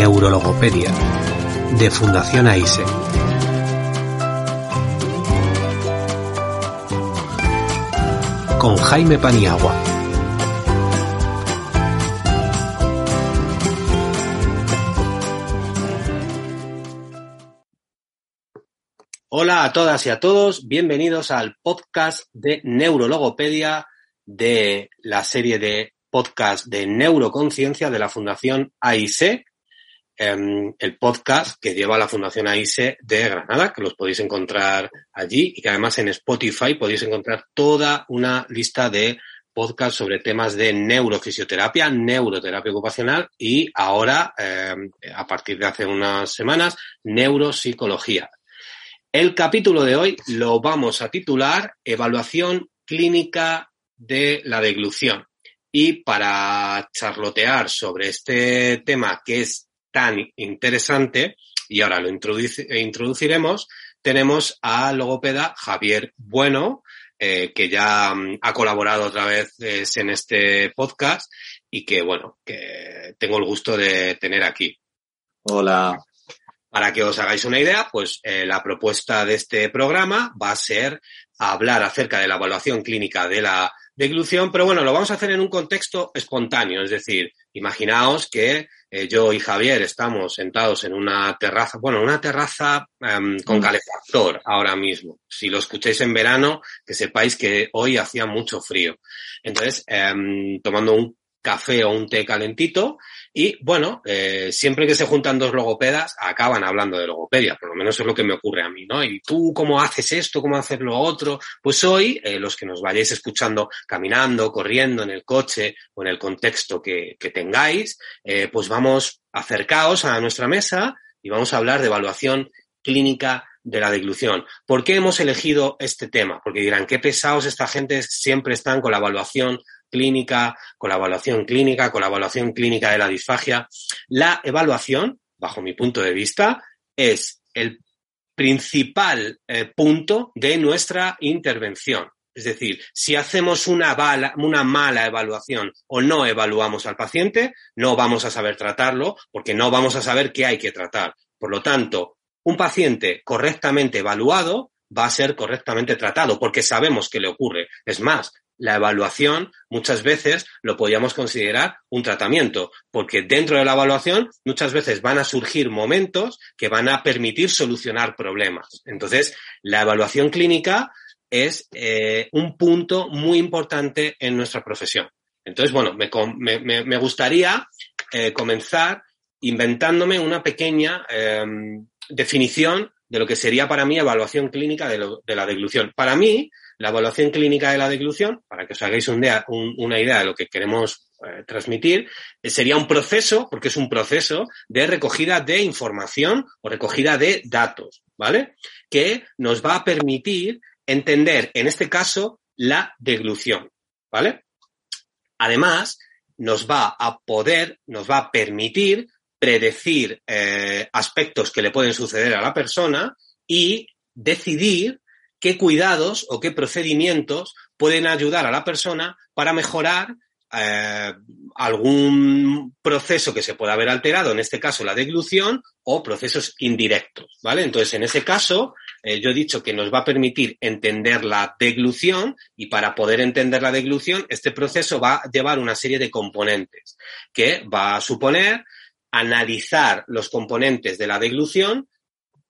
Neurologopedia de Fundación AISE. Con Jaime Paniagua. Hola a todas y a todos, bienvenidos al podcast de Neurologopedia de la serie de podcast de neuroconciencia de la Fundación AISE, em, el podcast que lleva la Fundación AISE de Granada, que los podéis encontrar allí y que además en Spotify podéis encontrar toda una lista de podcasts sobre temas de neurofisioterapia, neuroterapia ocupacional y ahora, em, a partir de hace unas semanas, neuropsicología. El capítulo de hoy lo vamos a titular Evaluación clínica de la deglución. Y para charlotear sobre este tema que es tan interesante, y ahora lo introduci- introduciremos, tenemos al logopeda Javier Bueno, eh, que ya mm, ha colaborado otra vez eh, en este podcast y que, bueno, que tengo el gusto de tener aquí. Hola. Para que os hagáis una idea, pues eh, la propuesta de este programa va a ser hablar acerca de la evaluación clínica de la deglución, pero bueno, lo vamos a hacer en un contexto espontáneo, es decir, imaginaos que eh, yo y Javier estamos sentados en una terraza, bueno, una terraza em, con calefactor ahora mismo. Si lo escucháis en verano, que sepáis que hoy hacía mucho frío. Entonces, em, tomando un café o un té calentito y bueno, eh, siempre que se juntan dos logopedas acaban hablando de logopedia, por lo menos es lo que me ocurre a mí, ¿no? Y tú cómo haces esto, cómo haces lo otro, pues hoy eh, los que nos vayáis escuchando caminando, corriendo en el coche o en el contexto que, tengáis, eh, pues vamos acercaos a nuestra mesa y vamos a hablar de evaluación clínica de la deglución. ¿Por qué hemos elegido este tema? Porque dirán, qué pesados esta gente siempre están con la evaluación clínica, con la evaluación clínica, con la evaluación clínica de la disfagia. La evaluación, bajo mi punto de vista, es el principal eh, punto de nuestra intervención. Es decir, si hacemos una, una mala evaluación o no evaluamos al paciente, no vamos a saber tratarlo porque no vamos a saber qué hay que tratar. Por lo tanto, un paciente correctamente evaluado va a ser correctamente tratado porque sabemos qué le ocurre. Es más, la evaluación muchas veces lo podríamos considerar un tratamiento, porque dentro de la evaluación muchas veces van a surgir momentos que van a permitir solucionar problemas. Entonces, la evaluación clínica es eh, un punto muy importante en nuestra profesión. Entonces, bueno, me, gustaría eh, comenzar inventándome una pequeña eh, definición de lo que sería para mí evaluación clínica de, de la deglución. Para mí, la evaluación clínica de la deglución, para que os hagáis un una idea de lo que queremos eh, transmitir, eh, sería un proceso, porque es un proceso de recogida de información o recogida de datos, ¿vale? Que nos va a permitir entender, en este caso, la deglución, ¿vale? Además, nos va a poder, nos va a permitir predecir eh, aspectos que le pueden suceder a la persona y decidir qué cuidados o qué procedimientos pueden ayudar a la persona para mejorar eh, algún proceso que se pueda haber alterado, en este caso la deglución, o procesos indirectos, ¿vale? Entonces, en ese caso, eh, yo he dicho que nos va a permitir entender la deglución y para poder entender la deglución, este proceso va a llevar una serie de componentes que va a suponer analizar los componentes de la deglución,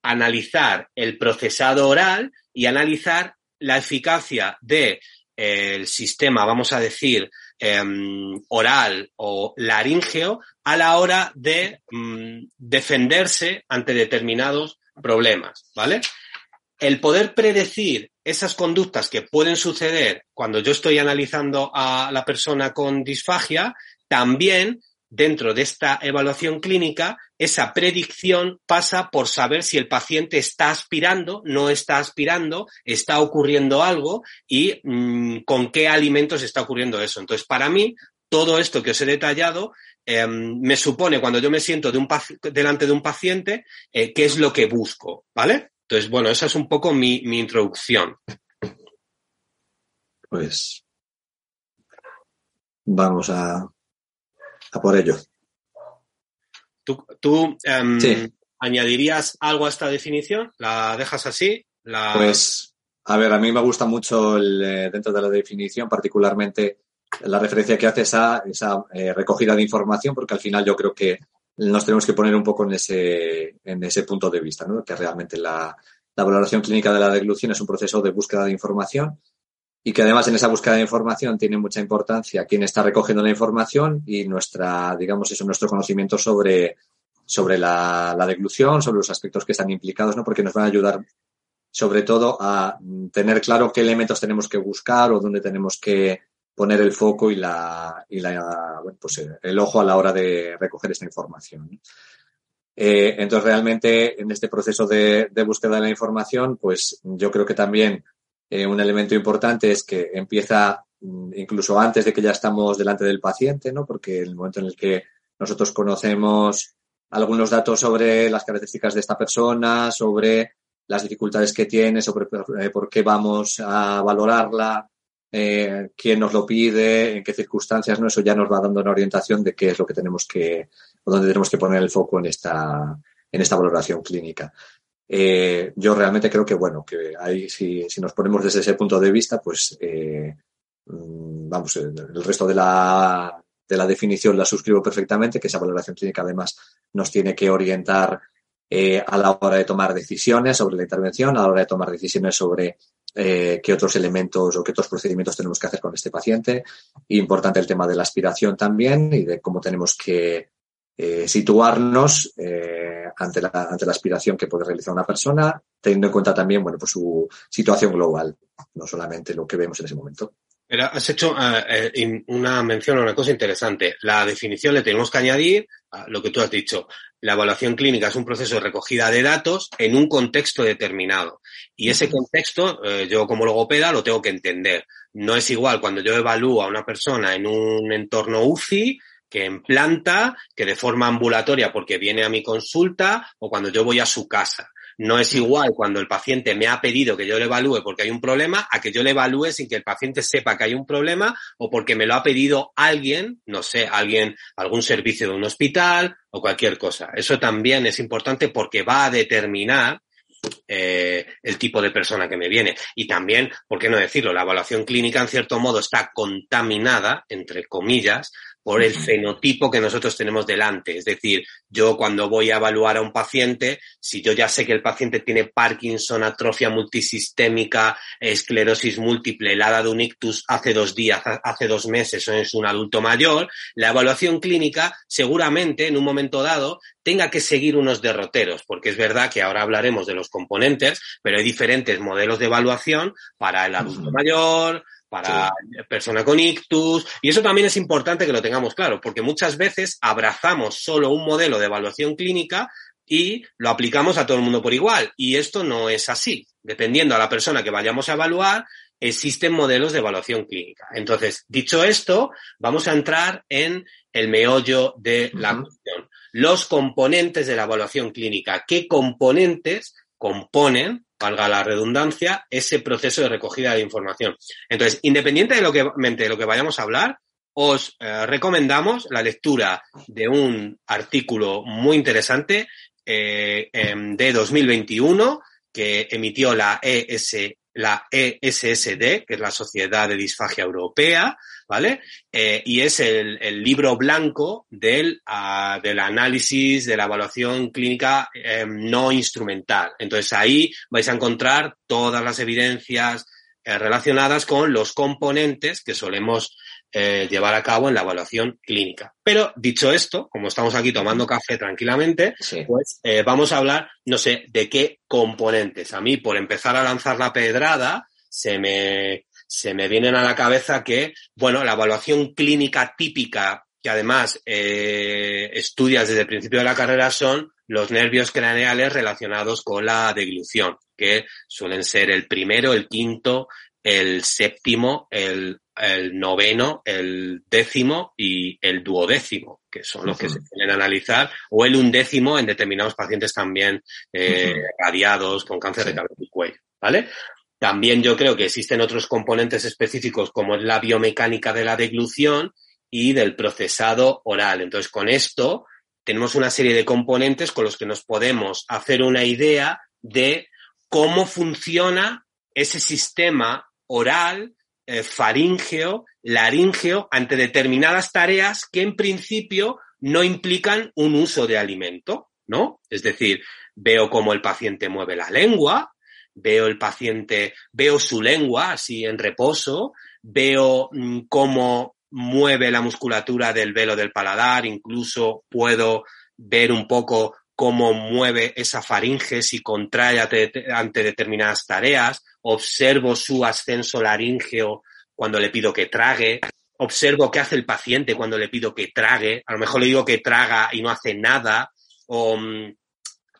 analizar el procesado oral y analizar la eficacia de eh, sistema, vamos a decir, em, oral o laríngeo a la hora de mm, defenderse ante determinados problemas, ¿vale? El poder predecir esas conductas que pueden suceder cuando yo estoy analizando a la persona con disfagia, también dentro de esta evaluación clínica esa predicción pasa por saber si el paciente está aspirando, no está aspirando, está ocurriendo algo y mm, con qué alimentos está ocurriendo eso. Entonces, para mí, todo esto que os he detallado eh, me supone cuando yo me siento delante de un paciente, eh, qué es lo que busco, ¿vale? Entonces, bueno, esa es un poco mi, introducción. Pues vamos a por ello. ¿Tú, tú um, sí. añadirías algo a esta definición? ¿La dejas así? La... Pues, a ver, a mí me gusta mucho el, eh, dentro de la definición, particularmente la referencia que haces a esa eh, recogida de información, porque al final yo creo que nos tenemos que poner un poco en ese, en ese punto de vista, ¿no? que realmente la, la valoración clínica de la deglución es un proceso de búsqueda de información y que además en esa búsqueda de información tiene mucha importancia quién está recogiendo la información y nuestra, digamos, eso, nuestro conocimiento sobre, sobre la, la deglución, sobre los aspectos que están implicados, ¿no? Porque nos van a ayudar sobre todo a tener claro qué elementos tenemos que buscar o dónde tenemos que poner el foco y la, y la bueno, pues el ojo a la hora de recoger esta información. Eh, entonces, realmente, en este proceso de, de, búsqueda de la información, pues yo creo que también eh, un elemento importante es que empieza mm, incluso antes de que ya estamos delante del paciente, ¿no? Porque en el momento en el que nosotros conocemos algunos datos sobre las características de esta persona, sobre las dificultades que tiene, sobre eh, por qué vamos a valorarla, eh, quién nos lo pide, en qué circunstancias, ¿no? Eso ya nos va dando una orientación de qué es lo que tenemos que, o dónde tenemos que poner el foco en esta, en esta valoración clínica. Eh, yo realmente creo que, bueno, que ahí si, si, nos ponemos desde ese punto de vista, pues, eh, mm, vamos, el resto de la, de la definición la suscribo perfectamente, que esa valoración clínica además nos tiene que orientar eh, a la hora de tomar decisiones sobre la intervención, a la hora de tomar decisiones sobre qué otros elementos o qué otros procedimientos tenemos que hacer con este paciente. Importante el tema de la aspiración también y de cómo tenemos que eh, situarnos eh, ante, la, ante la aspiración que puede realizar una persona, teniendo en cuenta también bueno, pues su situación global, no solamente lo que vemos en ese momento. Pero has hecho uh, una mención a una cosa interesante. La definición le tenemos que añadir a lo que tú has dicho. La evaluación clínica es un proceso de recogida de datos en un contexto determinado. Y ese contexto, yo como logopeda, lo tengo que entender. No es igual cuando yo evalúo a una persona en un entorno UCI que en planta, que de forma ambulatoria porque viene a mi consulta o cuando yo voy a su casa. No es igual cuando el paciente me ha pedido que yo le evalúe porque hay un problema a que yo le evalúe sin que el paciente sepa que hay un problema o porque me lo ha pedido alguien, no sé, alguien, algún servicio de un hospital o cualquier cosa. Eso también es importante porque va a determinar eh, el tipo de persona que me viene. Y también, ¿por qué no decirlo? La evaluación clínica, en cierto modo, está contaminada, entre comillas, por el fenotipo que nosotros tenemos delante. Es decir, yo cuando voy a evaluar a un paciente, si yo ya sé que el paciente tiene Parkinson, atrofia multisistémica, esclerosis múltiple, helada de un ictus hace dos días, hace dos meses o es un adulto mayor, la evaluación clínica seguramente en un momento dado tenga que seguir unos derroteros, porque es verdad que ahora hablaremos de los componentes, pero hay diferentes modelos de evaluación para el adulto mayor, para sí. persona con ictus. Y eso también es importante que lo tengamos claro, porque muchas veces abrazamos solo un modelo de evaluación clínica y lo aplicamos a todo el mundo por igual. Y esto no es así. Dependiendo a la persona que vayamos a evaluar, existen modelos de evaluación clínica. Entonces, dicho esto, vamos a entrar en el meollo de la uh -huh. cuestión. Los componentes de la evaluación clínica. ¿Qué componentes componen valga la redundancia, ese proceso de recogida de información. Entonces, independiente de lo que, de lo que vayamos a hablar, os eh, recomendamos la lectura de un artículo muy interesante eh, de 2021 que emitió la ES, la ESSD, que es la Sociedad de Disfagia Europea, ¿vale? Eh, y es el, libro blanco del, uh, del análisis de la evaluación clínica eh, no instrumental. Entonces ahí vais a encontrar todas las evidencias eh, relacionadas con los componentes que solemos eh, llevar a cabo en la evaluación clínica. Pero dicho esto, como estamos aquí tomando café tranquilamente, sí. pues eh, vamos a hablar, no sé, de qué componentes. A mí, por empezar a lanzar la pedrada, se me, se me vienen a la cabeza que, bueno, la evaluación clínica típica que además eh, estudias desde el principio de la carrera son los nervios craneales relacionados con la deglución, que suelen ser el primero, el quinto, el séptimo, el, el noveno, el décimo y el duodécimo, que son los que se suelen analizar, o el undécimo en determinados pacientes también eh, radiados con cáncer de cabeza y cuello, ¿vale? También yo creo que existen otros componentes específicos como es la biomecánica de la deglución y del procesado oral. Entonces, con esto tenemos una serie de componentes con los que nos podemos hacer una idea de cómo funciona ese sistema oral, eh, faríngeo, laríngeo, ante determinadas tareas que en principio no implican un uso de alimento, ¿no? Es decir, veo cómo el paciente mueve la lengua, veo el paciente, veo su lengua así en reposo, veo mm, cómo mueve la musculatura del velo del paladar, incluso puedo ver un poco cómo mueve esa faringe si contrae ante, determinadas tareas, observo su ascenso laríngeo cuando le pido que trague, observo qué hace el paciente cuando le pido que trague, a lo mejor le digo que traga y no hace nada, o mm,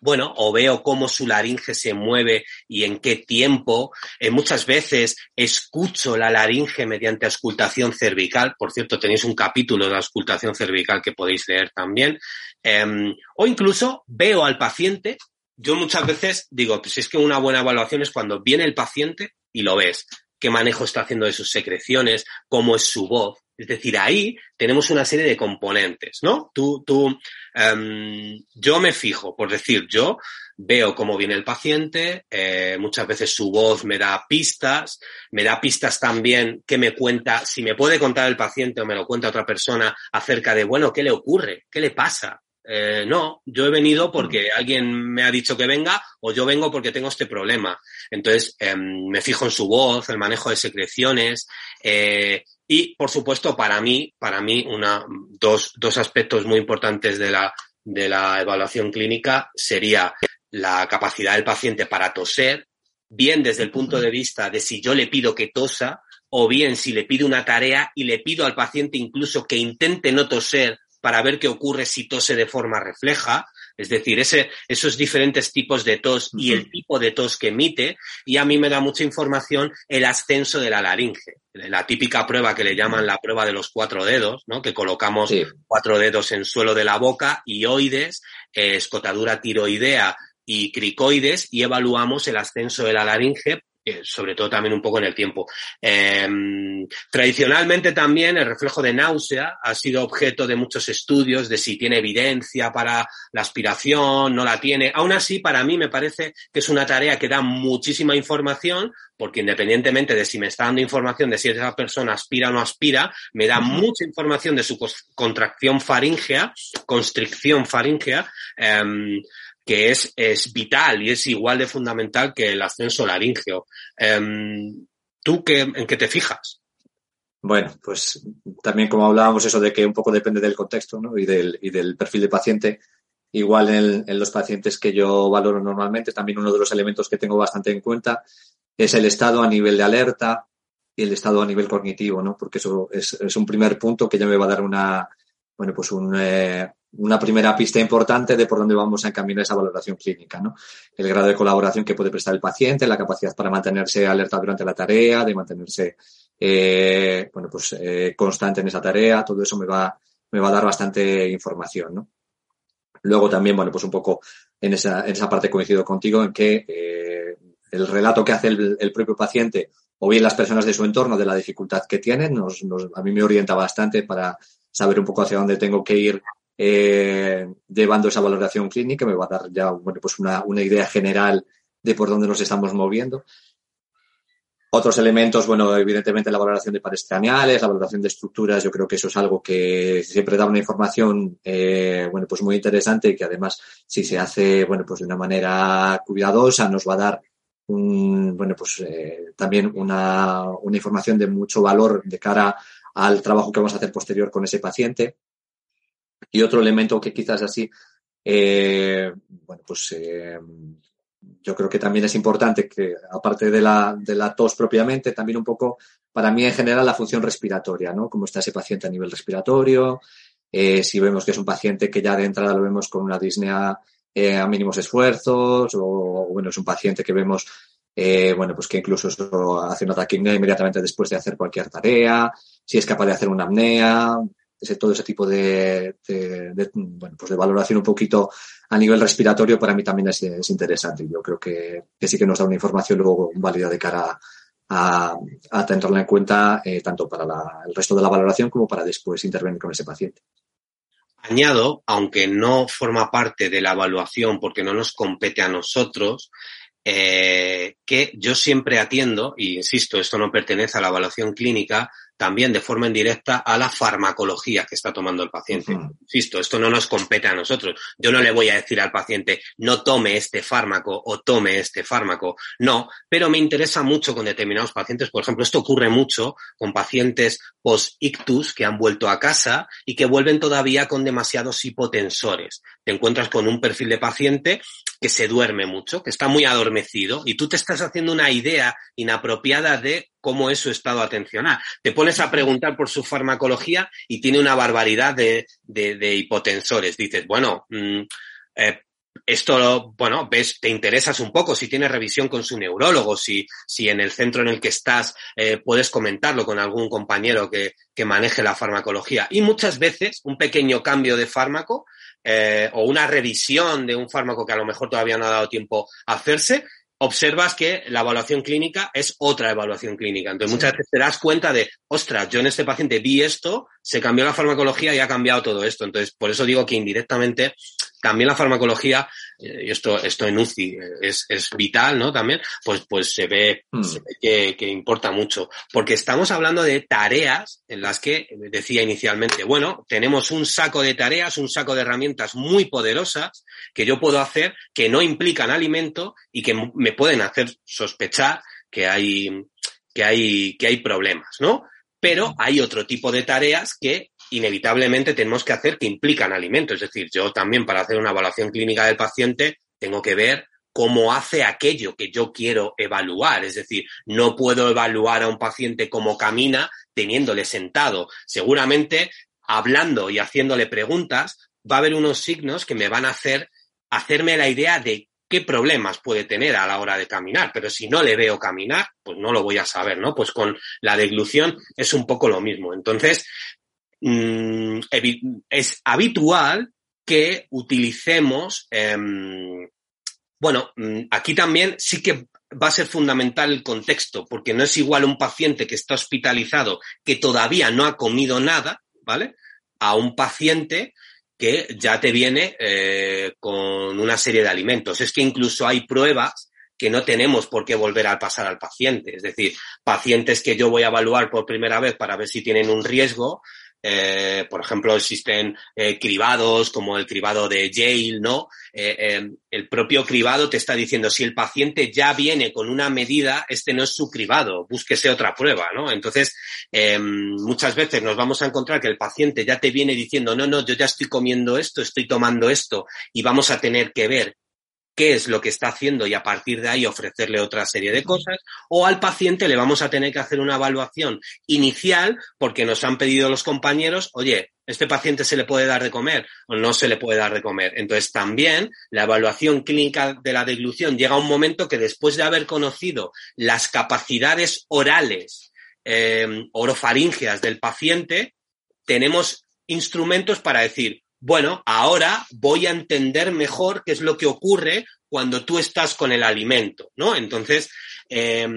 bueno, o veo cómo su laringe se mueve y en qué tiempo. Eh, muchas veces escucho la laringe mediante auscultación cervical. Por cierto, tenéis un capítulo de auscultación cervical que podéis leer también. Em, o incluso veo al paciente. Yo muchas veces digo, pues es que una buena evaluación es cuando viene el paciente y lo ves qué manejo está haciendo de sus secreciones, cómo es su voz. Es decir, ahí tenemos una serie de componentes, ¿no? Tú, tú, um, yo me fijo, por decir, yo veo cómo viene el paciente, eh, muchas veces su voz me da pistas, me da pistas también que me cuenta, si me puede contar el paciente o me lo cuenta otra persona acerca de, bueno, ¿qué le ocurre? ¿Qué le pasa? Eh, no, yo he venido porque mm. alguien me ha dicho que venga o yo vengo porque tengo este problema. Entonces, em, me fijo en su voz, el manejo de secreciones eh, y, por supuesto, para mí, para mí, una, dos, dos aspectos muy importantes de la, de la evaluación clínica sería la capacidad del paciente para toser, bien desde el punto de vista de si yo le pido que tosa o bien si le pido una tarea y le pido al paciente incluso que intente no toser para ver qué ocurre si tose de forma refleja, es decir, ese, esos diferentes tipos de tos y el tipo de tos que emite, y a mí me da mucha información el ascenso de la laringe. La típica prueba que le llaman la prueba de los cuatro dedos, ¿no? Que colocamos cuatro dedos en suelo de la boca, ioides, eh, escotadura tiroidea y cricoides, y evaluamos el ascenso de la laringe eh, sobre todo también un poco en el tiempo. Em, tradicionalmente también el reflejo de náusea ha sido objeto de muchos estudios de si tiene evidencia para la aspiración, no la tiene. Aún así, para mí me parece que es una tarea que da muchísima información, porque independientemente de si me está dando información de si esa persona aspira o no aspira, me da mucha información de su contracción faríngea, constricción faríngea, em, que es, es vital y es igual de fundamental que el ascenso laríngeo. Em, ¿Tú qué, en qué te fijas? Bueno, pues también como hablábamos eso de que un poco depende del contexto ¿no? y, del, y del perfil de paciente, igual en, los pacientes que yo valoro normalmente, también uno de los elementos que tengo bastante en cuenta es el estado a nivel de alerta y el estado a nivel cognitivo, ¿no? Porque eso es, es un primer punto que ya me va a dar una, bueno, pues un, eh, una primera pista importante de por dónde vamos a encaminar esa valoración clínica, ¿no? El grado de colaboración que puede prestar el paciente, la capacidad para mantenerse alerta durante la tarea, de mantenerse, eh, bueno, pues eh, constante en esa tarea, todo eso me va, me va a dar bastante información, ¿no? Luego también, bueno, pues un poco en esa, en esa parte coincido contigo en que eh, el relato que hace el, el, propio paciente o bien las personas de su entorno de la dificultad que tienen, nos, nos, a mí me orienta bastante para saber un poco hacia dónde tengo que ir eh, llevando esa valoración clínica, me va a dar ya bueno, pues una, una idea general de por dónde nos estamos moviendo. Otros elementos, bueno, evidentemente la valoración de pares craneales, la valoración de estructuras, yo creo que eso es algo que siempre da una información, eh, bueno, pues muy interesante y que además, si se hace, bueno, pues de una manera cuidadosa, nos va a dar un, bueno, pues eh, también una, una información de mucho valor de cara al trabajo que vamos a hacer posterior con ese paciente. Y otro elemento que quizás así, eh, bueno, pues eh, yo creo que también es importante que, aparte de la, de la tos propiamente, también un poco, para mí en general, la función respiratoria, ¿no? Cómo está ese paciente a nivel respiratorio, eh, si vemos que es un paciente que ya de entrada lo vemos con una disnea a mínimos esfuerzos, o, bueno, es un paciente que vemos, bueno, pues que incluso hace una taquipnea inmediatamente después de hacer cualquier tarea, si es capaz de hacer una apnea, ese, todo ese tipo de, bueno, pues de valoración un poquito a nivel respiratorio para mí también es, es interesante. Yo creo que, sí que nos da una información luego válida de cara a, a tenerla en cuenta eh, tanto para la, el resto de la valoración como para después intervenir con ese paciente. Añado, aunque no forma parte de la evaluación porque no nos compete a nosotros, eh, que yo siempre atiendo, y insisto, esto no pertenece a la evaluación clínica, también de forma indirecta a la farmacología que está tomando el paciente. Uh -huh. Insisto, esto no nos compete a nosotros. Yo no le voy a decir al paciente, no tome este fármaco o tome este fármaco. No, pero me interesa mucho con determinados pacientes. Por ejemplo, esto ocurre mucho con pacientes post-ictus que han vuelto a casa y que vuelven todavía con demasiados hipotensores. Te encuentras con un perfil de paciente que se duerme mucho, que está muy adormecido y tú te estás haciendo una idea inapropiada de cómo es su estado atencional. Te pones a preguntar por su farmacología y tiene una barbaridad de, de, de hipotensores. Dices, bueno, mmm, eh, esto, bueno, ves, te interesas un poco, si tienes revisión con su neurólogo, si, si en el centro en el que estás eh, puedes comentarlo con algún compañero que, que maneje la farmacología. Y muchas veces un pequeño cambio de fármaco eh, o una revisión de un fármaco que a lo mejor todavía no ha dado tiempo a hacerse, observas que la evaluación clínica es otra evaluación clínica. Entonces, sí. muchas veces te das cuenta de, ostras, yo en este paciente vi esto, se cambió la farmacología y ha cambiado todo esto. Entonces, por eso digo que indirectamente también la farmacología, eh, y esto, esto en UCI es, es vital, ¿no? También, pues, pues se ve, mm. se ve que, que, importa mucho. Porque estamos hablando de tareas en las que, decía inicialmente, bueno, tenemos un saco de tareas, un saco de herramientas muy poderosas que yo puedo hacer que no implican alimento y que me pueden hacer sospechar que hay, que hay, que hay problemas, ¿no? Pero hay otro tipo de tareas que inevitablemente tenemos que hacer que implican alimento. Es decir, yo también para hacer una evaluación clínica del paciente tengo que ver cómo hace aquello que yo quiero evaluar. Es decir, no puedo evaluar a un paciente cómo camina teniéndole sentado. Seguramente hablando y haciéndole preguntas va a haber unos signos que me van a hacer hacerme la idea de qué problemas puede tener a la hora de caminar, pero si no le veo caminar, pues no lo voy a saber, ¿no? Pues con la deglución es un poco lo mismo. Entonces, mmm, es habitual que utilicemos, eh, bueno, mm, aquí también sí que va a ser fundamental el contexto, porque no es igual un paciente que está hospitalizado que todavía no ha comido nada, ¿vale? A un paciente que ya te viene eh, con una serie de alimentos. Es que incluso hay pruebas que no tenemos por qué volver a pasar al paciente. Es decir, pacientes que yo voy a evaluar por primera vez para ver si tienen un riesgo, eh, por ejemplo, existen eh, cribados como el cribado de Yale, ¿no? Eh, eh, el propio cribado te está diciendo si el paciente ya viene con una medida, este no es su cribado, búsquese otra prueba, ¿no? Entonces, eh, muchas veces nos vamos a encontrar que el paciente ya te viene diciendo, no, no, yo ya estoy comiendo esto, estoy tomando esto, y vamos a tener que ver qué es lo que está haciendo y a partir de ahí ofrecerle otra serie de cosas, o al paciente le vamos a tener que hacer una evaluación inicial porque nos han pedido los compañeros, oye, este paciente se le puede dar de comer o no se le puede dar de comer. Entonces también la evaluación clínica de la deglución llega a un momento que después de haber conocido las capacidades orales, eh, orofaringeas del paciente, tenemos instrumentos para decir, bueno, ahora voy a entender mejor qué es lo que ocurre cuando tú estás con el alimento, ¿no? Entonces, eh,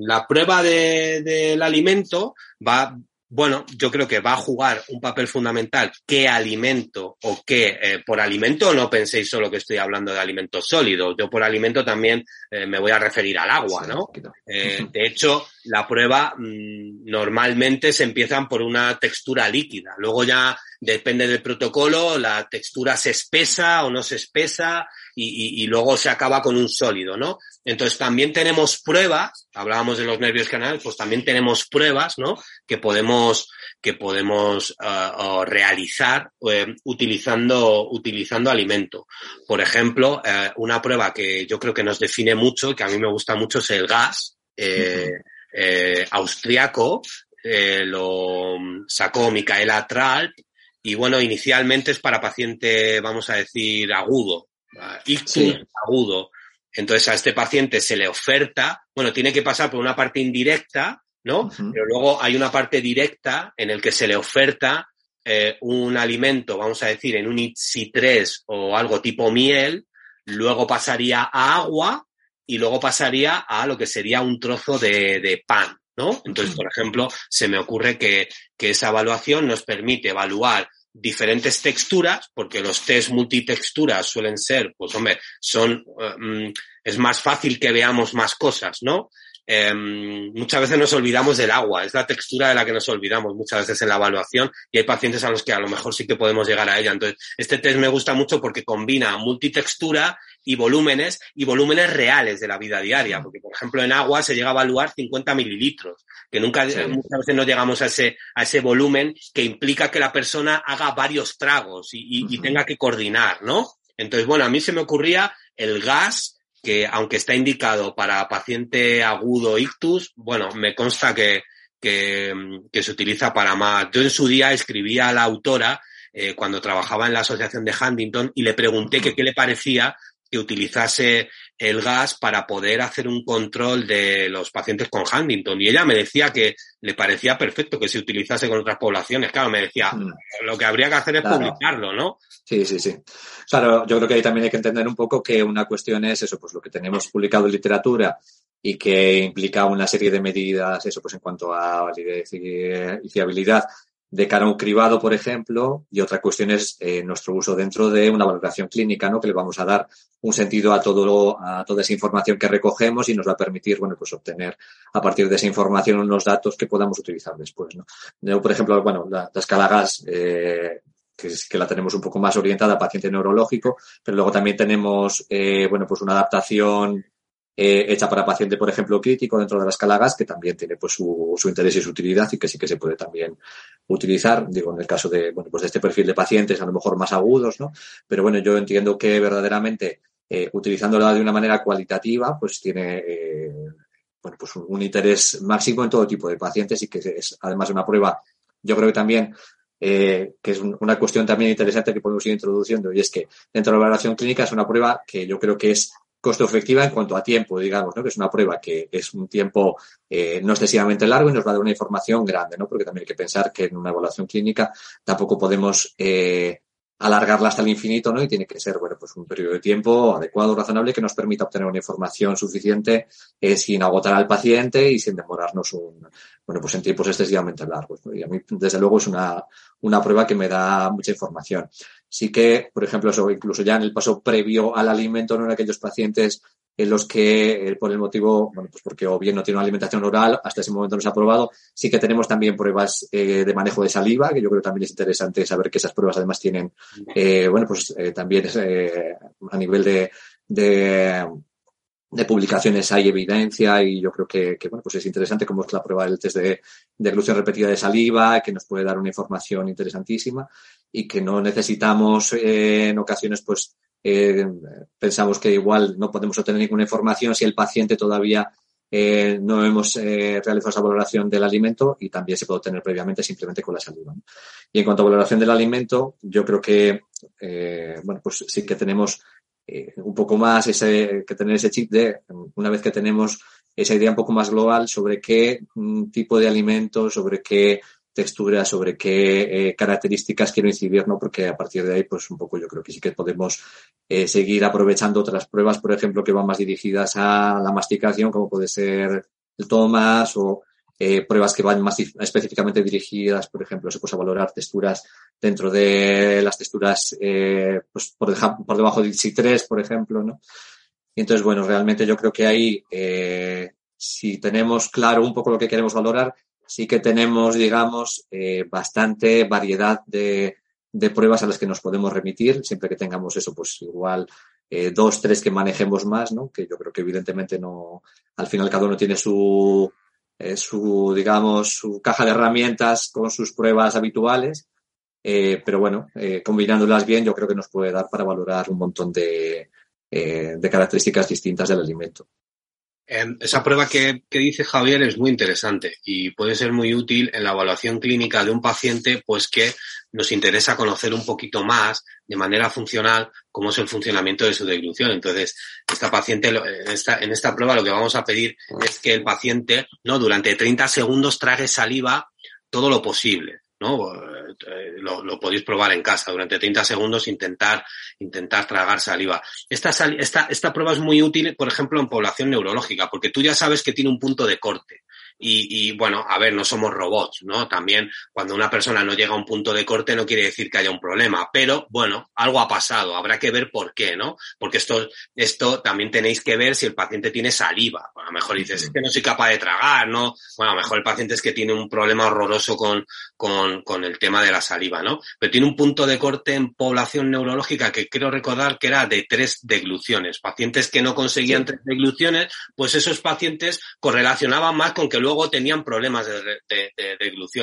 la prueba de, del alimento va, bueno, yo creo que va a jugar un papel fundamental qué alimento o qué, eh, por alimento no penséis solo que estoy hablando de alimentos sólidos, yo por alimento también eh, me voy a referir al agua, ¿no? Eh, de hecho, la prueba mmm, normalmente se empiezan por una textura líquida, luego ya depende del protocolo, la textura se espesa o no se espesa y, y, y luego se acaba con un sólido, ¿no? Entonces también tenemos pruebas, hablábamos de los nervios canales, pues también tenemos pruebas, ¿no? Que podemos, que podemos uh, realizar uh, utilizando, utilizando alimento. Por ejemplo, eh, una prueba que yo creo que nos define mucho y que a mí me gusta mucho es el gas eh, eh, austriaco, lo sacó Micaela Tralp y bueno, inicialmente es para paciente, vamos a decir, agudo, ictus Sí. agudo. Entonces a este paciente se le oferta, bueno, tiene que pasar por una parte indirecta, ¿no? Pero luego hay una parte directa en el que se le oferta eh, un alimento, vamos a decir, en un ITSI-3 o algo tipo miel, luego pasaría a agua y luego pasaría a lo que sería un trozo de, de pan, ¿no? Entonces, por ejemplo, se me ocurre que, que esa evaluación nos permite evaluar diferentes texturas, porque los test multitexturas suelen ser, pues hombre, son, mm, es más fácil que veamos más cosas, ¿no? Eh, muchas veces nos olvidamos del agua, es la textura de la que nos olvidamos muchas veces en la evaluación y hay pacientes a los que a lo mejor sí que podemos llegar a ella. Entonces, este test me gusta mucho porque combina multitextura y volúmenes y volúmenes reales de la vida diaria, porque por ejemplo en agua se llega a evaluar 50 mililitros, que nunca, Sí. muchas veces no llegamos a ese, a ese volumen que implica que la persona haga varios tragos y, y- tenga que coordinar, ¿no? Entonces, bueno, a mí se me ocurría el gas que aunque está indicado para paciente agudo ictus, bueno, me consta que, que, que se utiliza para más. Yo en su día escribía a la autora eh, cuando trabajaba en la asociación de Huntington y le pregunté que qué le parecía que utilizase el gas para poder hacer un control de los pacientes con Huntington. Y ella me decía que le parecía perfecto que se utilizase con otras poblaciones. Claro, me decía, Mm. lo que habría que hacer es Claro. publicarlo, ¿no? Sí, sí, sí. Claro, yo creo que ahí también hay que entender un poco que una cuestión es eso, pues lo que tenemos publicado en literatura y que implica una serie de medidas, eso pues en cuanto a validez y, y fiabilidad de cara a un cribado, por ejemplo, y otra cuestión es eh, nuestro uso dentro de una valoración clínica, ¿no? Que le vamos a dar un sentido a todo, a toda esa información que recogemos y nos va a permitir, bueno, pues obtener a partir de esa información unos datos que podamos utilizar después, ¿no? Por ejemplo, bueno, la, la escala GAS, eh, que es que la tenemos un poco más orientada a paciente neurológico, pero luego también tenemos, eh, bueno, pues una adaptación eh, hecha para paciente, por ejemplo, crítico dentro de la escala GAS, que también tiene pues su, su interés y su utilidad y que sí que se puede también utilizar, digo, en el caso de, bueno, pues de este perfil de pacientes a lo mejor más agudos, ¿no? Pero bueno, yo entiendo que verdaderamente eh, utilizándola de una manera cualitativa, pues tiene, eh, bueno, pues un, interés máximo en todo tipo de pacientes y que es además una prueba, yo creo que también eh, que es un- una cuestión también interesante que podemos ir introduciendo, y es que dentro de la evaluación clínica es una prueba que yo creo que es costo efectiva en cuanto a tiempo, digamos, ¿no? que es una prueba que es un tiempo eh, no excesivamente largo y nos va a dar una información grande, ¿no? porque también hay que pensar que en una evaluación clínica tampoco podemos eh, alargarla hasta el infinito, ¿no? Y tiene que ser, bueno, pues un periodo de tiempo adecuado, razonable, que nos permita obtener una información suficiente eh, sin agotar al paciente y sin demorarnos un, bueno, pues en tiempos excesivamente largos. Y a mí, desde luego, es una, una prueba que me da mucha información. Sí que, por ejemplo, incluso ya en el paso previo al alimento, no en aquellos pacientes en los que, eh, por el motivo, bueno, pues porque o bien no tiene una alimentación oral, hasta ese momento no se ha probado, sí que tenemos también pruebas eh, de manejo de saliva, que yo creo que también es interesante saber que esas pruebas además tienen, eh, bueno, pues eh, también a nivel de, de, de publicaciones hay evidencia y yo creo que, bueno, pues es interesante como es la prueba del test de, de repetida de saliva, que nos puede dar una información interesantísima y que no necesitamos eh, en ocasiones, pues, eh, pensamos que igual no podemos obtener ninguna información si el paciente todavía eh, no hemos realizado esa valoración del alimento y también se puede obtener previamente simplemente con la saliva. Y en cuanto a valoración del alimento, yo creo que, bueno, pues sí que tenemos eh, un poco más ese, que tener ese chip de, una vez que tenemos esa idea un poco más global sobre qué mm, tipo de alimento, sobre qué textura, sobre qué eh, características quiero incidir, ¿no? Porque a partir de ahí, pues un poco yo creo que sí que podemos eh, seguir aprovechando otras pruebas, por ejemplo, que van más dirigidas a la masticación, como puede ser el Thomas o eh, pruebas que van más específicamente dirigidas, por ejemplo, se puede valorar texturas dentro de las texturas eh, pues por, por debajo del C3, por ejemplo, ¿no? Entonces, bueno, realmente yo creo que ahí, eh, si tenemos claro un poco lo que queremos valorar, sí que tenemos, digamos, bastante variedad de, de, pruebas a las que nos podemos remitir, siempre que tengamos eso, pues igual dos, tres que manejemos más, ¿no? Que yo creo que evidentemente no, al final cada uno tiene su, eh, su, digamos, su caja de herramientas con sus pruebas habituales, eh, pero bueno, eh, combinándolas bien yo creo que nos puede dar para valorar un montón de, de características distintas del alimento. Em, esa prueba que, que, dice Javier es muy interesante y puede ser muy útil en la evaluación clínica de un paciente, pues que nos interesa conocer un poquito más de manera funcional cómo es el funcionamiento de su deglución. Entonces, esta paciente, en esta, en esta prueba lo que vamos a pedir es que el paciente, ¿no? Durante 30 segundos trague saliva todo lo posible. ¿no? Eh, lo, podéis probar en casa durante 30 segundos, intentar, intentar tragar saliva. Esta, esta, esta prueba es muy útil, por ejemplo, en población neurológica, porque tú ya sabes que tiene un punto de corte. Y, y, bueno, a ver, no somos robots, ¿no? También cuando una persona no llega a un punto de corte no quiere decir que haya un problema, pero bueno, algo ha pasado, habrá que ver por qué, ¿no? Porque esto, esto también tenéis que ver si el paciente tiene saliva. Bueno, a lo mejor dices, es que no soy capaz de tragar, ¿no? Bueno, a lo mejor el paciente es que tiene un problema horroroso con, con, con el tema de la saliva, ¿no? Pero tiene un punto de corte en población neurológica que creo recordar que era de tres degluciones. Pacientes que no conseguían sí. tres degluciones, pues esos pacientes correlacionaban más con que luego tenían problemas de, de.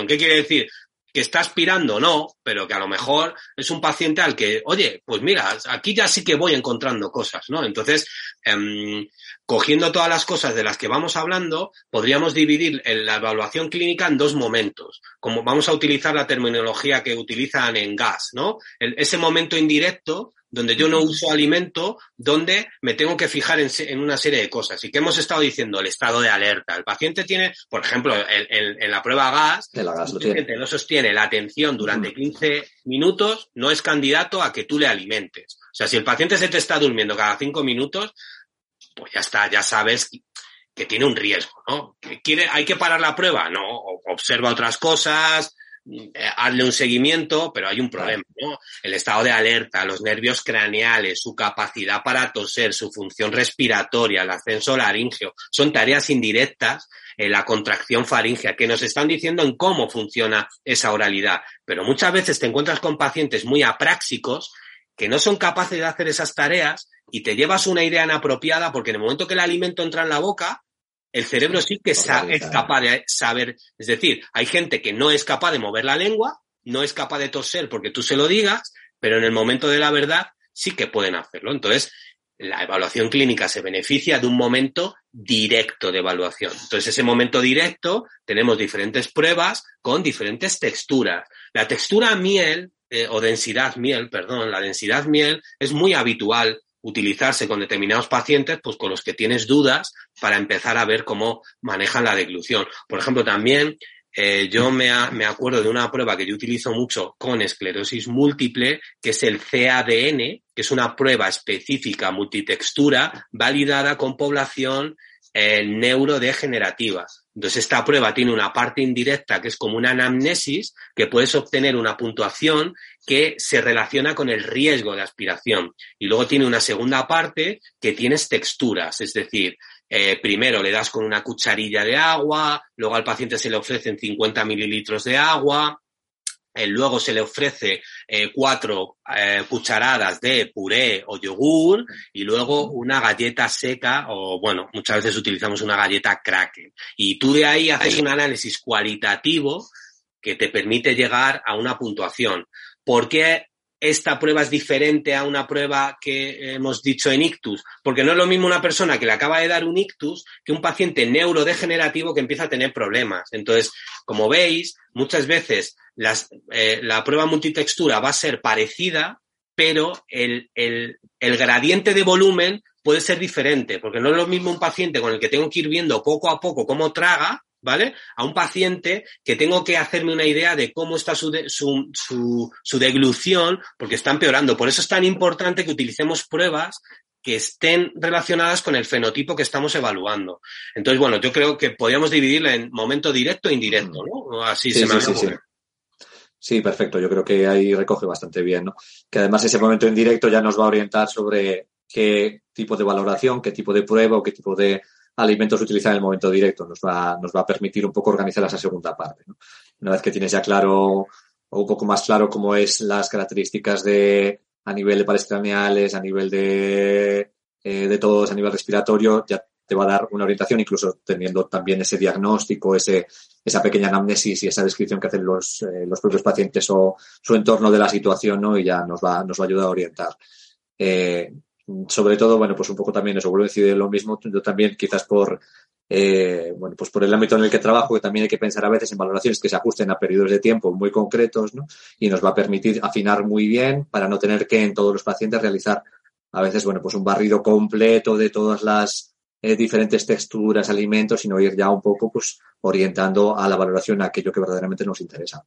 ¿Qué quiere decir? que está aspirando, no, pero que a lo mejor es un paciente al que, oye, pues mira, aquí ya sí que voy encontrando cosas, ¿no? Entonces, eh, cogiendo todas las cosas de las que vamos hablando, podríamos dividir la evaluación clínica en dos momentos. Como vamos a utilizar la terminología que utilizan en gas, ¿no? El, ese momento indirecto donde yo no uso alimento, donde me tengo que fijar en, en, una serie de cosas. Y que hemos estado diciendo, el estado de alerta. El paciente tiene, por ejemplo, en, en, en la prueba gas, gas el paciente no sostiene la atención durante 15 minutos, no es candidato a que tú le alimentes. O sea, si el paciente se te está durmiendo cada 5 minutos, pues ya está, ya sabes que tiene un riesgo, ¿no? ¿Quiere, ¿Hay que parar la prueba? No, observa otras cosas, eh, hazle un seguimiento, pero hay un problema, ¿no? El estado de alerta, los nervios craneales, su capacidad para toser, su función respiratoria, el ascenso laríngeo, son tareas indirectas eh, la contracción faríngea, que nos están diciendo en cómo funciona esa oralidad. Pero muchas veces te encuentras con pacientes muy apráxicos que no son capaces de hacer esas tareas y te llevas una idea inapropiada porque en el momento que el alimento entra en la boca, el cerebro sí que es capaz de saber, es decir, hay gente que no es capaz de mover la lengua, no es capaz de toser porque tú se lo digas, pero en el momento de la verdad sí que pueden hacerlo. Entonces, la evaluación clínica se beneficia de un momento directo de evaluación. Entonces, ese momento directo tenemos diferentes pruebas con diferentes texturas. La textura miel eh, o densidad miel, perdón, la densidad miel es muy habitual utilizarse con determinados pacientes, pues con los que tienes dudas para empezar a ver cómo manejan la deglución. Por ejemplo, también eh, yo me, me, acuerdo de una prueba que yo utilizo mucho con esclerosis múltiple, que es el CADN, que es una prueba específica multitextura validada con población eh, neurodegenerativa. Entonces, esta prueba tiene una parte indirecta que es como una anamnesis, que puedes obtener una puntuación que se relaciona con el riesgo de aspiración. Y luego tiene una segunda parte que tienes texturas, es decir, eh, primero le das con una cucharilla de agua, luego al paciente se le ofrecen 50 mililitros de agua, eh, luego se le ofrece eh, cuatro eh, cucharadas de puré o yogur y luego una galleta seca o bueno, muchas veces utilizamos una galleta cracker. Y tú de ahí haces un análisis cualitativo que te permite llegar a una puntuación. ¿Por qué esta prueba es diferente a una prueba que hemos dicho en ictus, porque no es lo mismo una persona que le acaba de dar un ictus que un paciente neurodegenerativo que empieza a tener problemas. Entonces, como veis, muchas veces eh, la prueba multitextura va a ser parecida, pero el, el gradiente de volumen puede ser diferente, porque no es lo mismo un paciente con el que tengo que ir viendo poco a poco cómo traga, ¿vale? A un paciente que tengo que hacerme una idea de cómo está su, de, su, su, su, deglución, porque está empeorando. Por eso es tan importante que utilicemos pruebas que estén relacionadas con el fenotipo que estamos evaluando. Entonces, bueno, yo creo que podríamos dividirla en momento directo e indirecto, ¿no? Así sí, se me sí, sí, sí. Sí, perfecto. Yo creo que ahí recoge bastante bien, ¿no? Que además ese momento indirecto ya nos va a orientar sobre qué tipo de valoración, qué tipo de prueba o qué tipo de alimentos utilizar en el momento directo. Nos va, nos va a permitir un poco organizar esa segunda parte. Una vez que tienes ya claro o un poco más claro cómo es las características de a nivel de pares craneales, a nivel de, eh, de todos, a nivel respiratorio, ya te va a dar una orientación, incluso teniendo también ese diagnóstico, ese, esa pequeña anamnesis y esa descripción que hacen los, eh, los propios pacientes o su entorno de la situación, ¿no? Y ya nos va, nos va a ayudar a orientar. Eh, sobre todo, bueno, pues un poco también eso, vuelvo a decir lo mismo, yo también quizás por, eh, bueno, pues por el ámbito en el que trabajo, que también hay que pensar a veces en valoraciones que se ajusten a periodos de tiempo muy concretos, ¿no? Y nos va a permitir afinar muy bien para no tener que en todos los pacientes realizar a veces, bueno, pues un barrido completo de todas las eh, diferentes texturas, alimentos, sino ir ya un poco, pues, orientando a la valoración a aquello que verdaderamente nos interesa.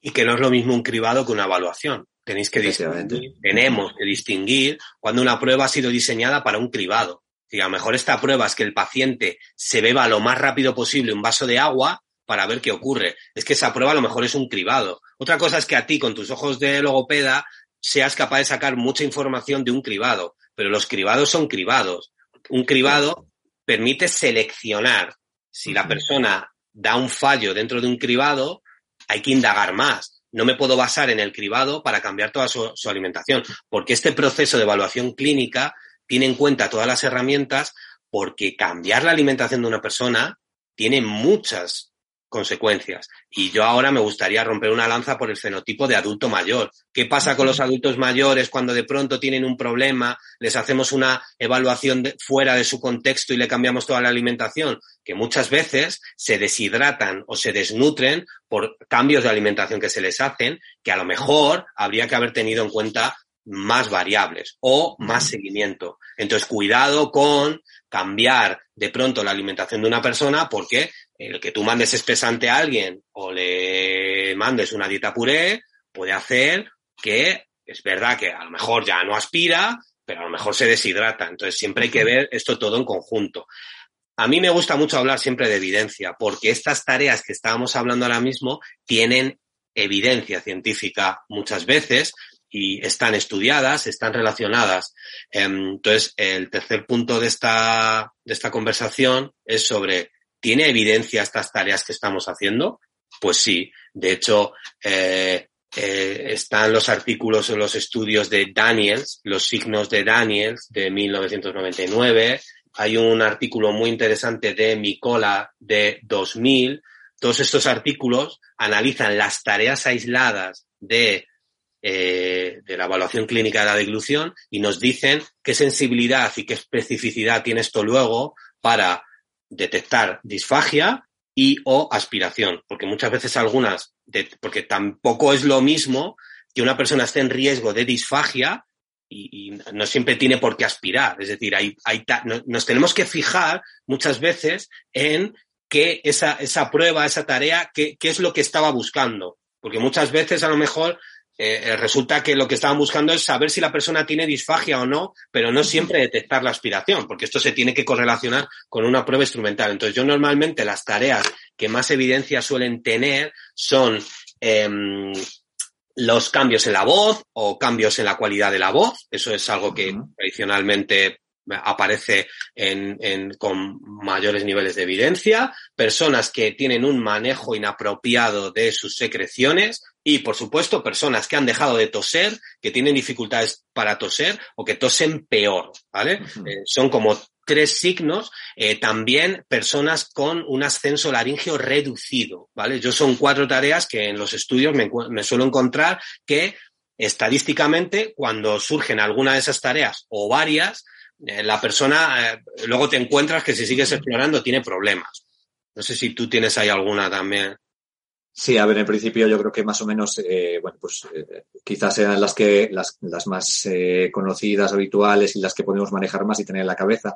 Y que no es lo mismo un cribado que una evaluación. Tenéis que distinguir, tenemos que distinguir cuando una prueba ha sido diseñada para un cribado. Y a lo mejor esta prueba es que el paciente se beba lo más rápido posible un vaso de agua para ver qué ocurre. Es que esa prueba a lo mejor es un cribado. Otra cosa es que a ti, con tus ojos de logopeda, seas capaz de sacar mucha información de un cribado, pero los cribados son cribados. Un cribado permite seleccionar. Si la persona da un fallo dentro de un cribado, hay que indagar más. No me puedo basar en el cribado para cambiar toda su, alimentación, porque este proceso de evaluación clínica tiene en cuenta todas las herramientas, porque cambiar la alimentación de una persona tiene muchas consecuencias. Y yo ahora me gustaría romper una lanza por el fenotipo de adulto mayor. ¿Qué pasa con los adultos mayores cuando de pronto tienen un problema, les hacemos una evaluación fuera de su contexto y le cambiamos toda la alimentación? Que muchas veces se deshidratan o se desnutren por cambios de alimentación que se les hacen, que a lo mejor habría que haber tenido en cuenta más variables o más seguimiento. Entonces, cuidado con cambiar de pronto la alimentación de una persona porque el que tú mandes espesante a alguien o le mandes una dieta puré puede hacer que es verdad que a lo mejor ya no aspira, pero a lo mejor se deshidrata. Entonces siempre hay que ver esto todo en conjunto. A mí me gusta mucho hablar siempre de evidencia, porque estas tareas que estábamos hablando ahora mismo tienen evidencia científica muchas veces y están estudiadas, están relacionadas. Entonces, el tercer punto de esta, de esta conversación es sobre ¿Tiene evidencia estas tareas que estamos haciendo? Pues sí. De hecho, eh, eh, están los artículos o los estudios de Daniels, los signos de Daniels de 1999. Hay un artículo muy interesante de Micola de 2000. Todos estos artículos analizan las tareas aisladas de, eh, de la evaluación clínica de la deglución y nos dicen qué sensibilidad y qué especificidad tiene esto luego para detectar disfagia y o aspiración, porque muchas veces algunas, porque tampoco es lo mismo que una persona esté en riesgo de disfagia y, no siempre tiene por qué aspirar. Es decir, hay, hay nos tenemos que fijar muchas veces en que esa, esa prueba, esa tarea, qué, qué es lo que estaba buscando. Porque muchas veces a lo mejor eh, eh, resulta que lo que estaban buscando es saber si la persona tiene disfagia o no, pero no siempre detectar la aspiración, porque esto se tiene que correlacionar con una prueba instrumental. Entonces, yo normalmente las tareas que más evidencia suelen tener son em, los cambios en la voz o cambios en la cualidad de la voz. Eso es algo que tradicionalmente aparece en, en, con mayores niveles de evidencia, personas que tienen un manejo inapropiado de sus secreciones y, por supuesto, personas que han dejado de toser, que tienen dificultades para toser o que tosen peor, ¿vale? eh, son como tres signos, eh, también personas con un ascenso laringeo reducido, ¿vale? Yo son cuatro tareas que en los estudios me, me suelo encontrar que estadísticamente cuando surgen alguna de esas tareas o varias, eh, la persona, eh, luego te encuentras que si sigues explorando tiene problemas. No sé si tú tienes ahí alguna también. Sí, a ver, en principio yo creo que más o menos, eh, bueno, pues eh, quizás sean las que las, las más eh, conocidas, habituales y las que podemos manejar más y tener en la cabeza.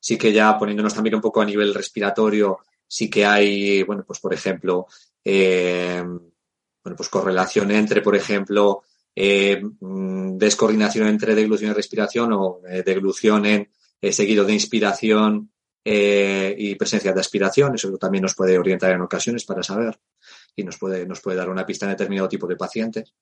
Sí que ya poniéndonos también un poco a nivel respiratorio, sí que hay, bueno, pues por ejemplo, eh, bueno, pues correlación entre, por ejemplo, eh, mm, descoordinación entre deglución y respiración o deglución en seguido de inspiración y presencia de aspiración. Eso también nos puede orientar en ocasiones para saber y nos puede, nos puede dar una pista en determinado tipo de pacientes.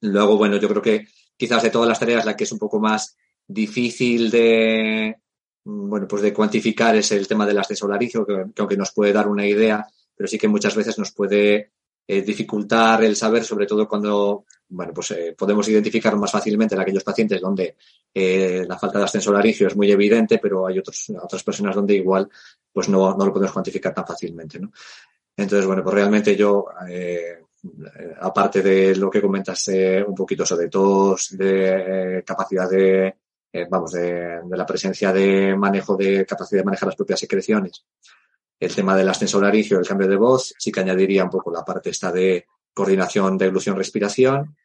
Luego, bueno, yo creo que quizás de todas las tareas la que es un poco más difícil de, bueno, pues de cuantificar es el tema del ascenso laringio, que, que aunque nos puede dar una idea, pero sí que muchas veces nos puede eh, dificultar el saber, sobre todo cuando bueno, pues eh, podemos identificar más fácilmente en aquellos pacientes donde eh, la falta de ascenso laringio es muy evidente, pero hay otros, otras personas donde igual pues no, no lo podemos cuantificar tan fácilmente. ¿no? Entonces, bueno, pues realmente yo, eh, eh, aparte de lo que comentas eh, un poquito sobre tos, de capacidad de, vamos, de, la presencia de manejo de capacidad de manejar las propias secreciones, el tema del ascenso laringio, el cambio de voz, sí que añadiría un poco la parte esta de coordinación de ilusión respiración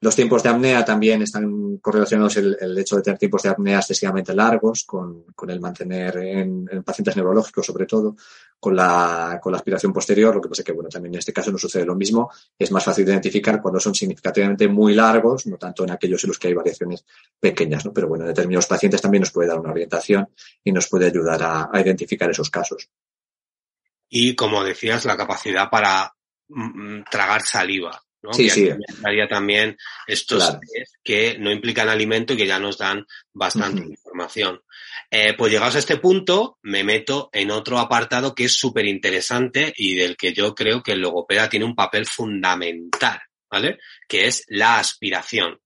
los tiempos de apnea también están correlacionados el, el hecho de tener tiempos de apnea excesivamente largos, con, con el mantener en, en, pacientes neurológicos sobre todo, con la, con la aspiración posterior, lo que pasa es que bueno, también en este caso no sucede lo mismo, es más fácil de identificar cuando son significativamente muy largos, no tanto en aquellos en los que hay variaciones pequeñas, ¿no? Pero bueno, en determinados pacientes también nos puede dar una orientación y nos puede ayudar a, a identificar esos casos. Y como decías, la capacidad para mm, mm, tragar saliva. ¿No? Sí, sí. también estos claro. que no implican alimento y que ya nos dan bastante uh -huh. información. Eh, pues llegados a este punto, me meto en otro apartado que es súper interesante y del que yo creo que el logopeda tiene un papel fundamental, ¿vale? Que es la aspiración.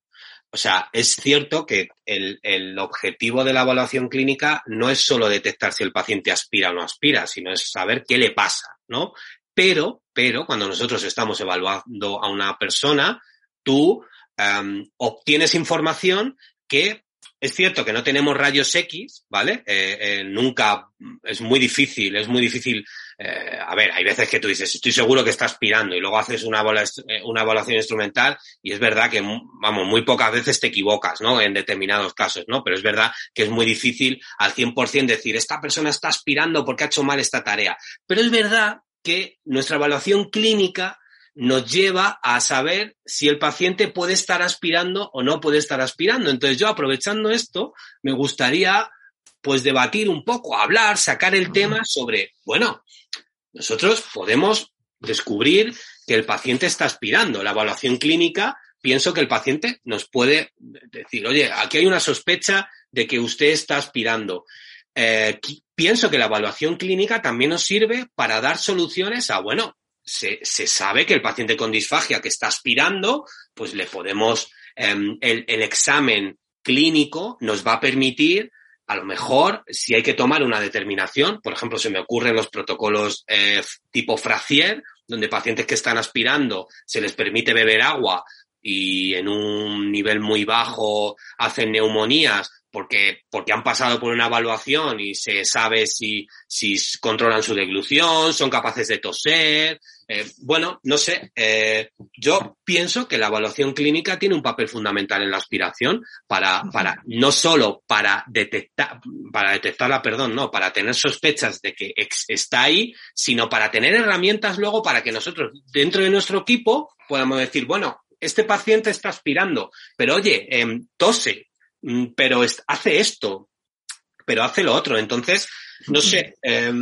O sea, es cierto que el, el, objetivo de la evaluación clínica no es solo detectar si el paciente aspira o no aspira, sino es saber qué le pasa, ¿no? Pero, pero cuando nosotros estamos evaluando a una persona, tú um, obtienes información que es cierto que no tenemos rayos X, ¿vale? Eh, eh, nunca es muy difícil, es muy difícil. Eh, a ver, hay veces que tú dices, estoy seguro que está aspirando y luego haces una, una evaluación instrumental y es verdad que, vamos, muy pocas veces te equivocas, ¿no? En determinados casos, ¿no? Pero es verdad que es muy difícil al 100% decir, esta persona está aspirando porque ha hecho mal esta tarea. Pero es verdad que nuestra evaluación clínica nos lleva a saber si el paciente puede estar aspirando o no puede estar aspirando. Entonces yo aprovechando esto, me gustaría pues debatir un poco, hablar, sacar el tema sobre, bueno, nosotros podemos descubrir que el paciente está aspirando. La evaluación clínica, pienso que el paciente nos puede decir, oye, aquí hay una sospecha de que usted está aspirando. Eh, pienso que la evaluación clínica también nos sirve para dar soluciones a, bueno, se, se sabe que el paciente con disfagia que está aspirando, pues le podemos, eh, el, el examen clínico nos va a permitir a lo mejor, si hay que tomar una determinación, por ejemplo, se me ocurren los protocolos eh, tipo Frazier, donde pacientes que están aspirando se les permite beber agua y en un nivel muy bajo hacen neumonías porque, porque han pasado por una evaluación y se sabe si, si controlan su deglución, son capaces de toser. Eh, bueno, no sé, eh, yo pienso que la evaluación clínica tiene un papel fundamental en la aspiración para, para, no solo para detectar, para detectarla, perdón, no, para tener sospechas de que ex, está ahí, sino para tener herramientas luego para que nosotros, dentro de nuestro equipo, podamos decir, bueno, este paciente está aspirando, pero oye, eh, tose, Mm, pero hace esto, pero hace lo otro. Entonces, no sé, eh,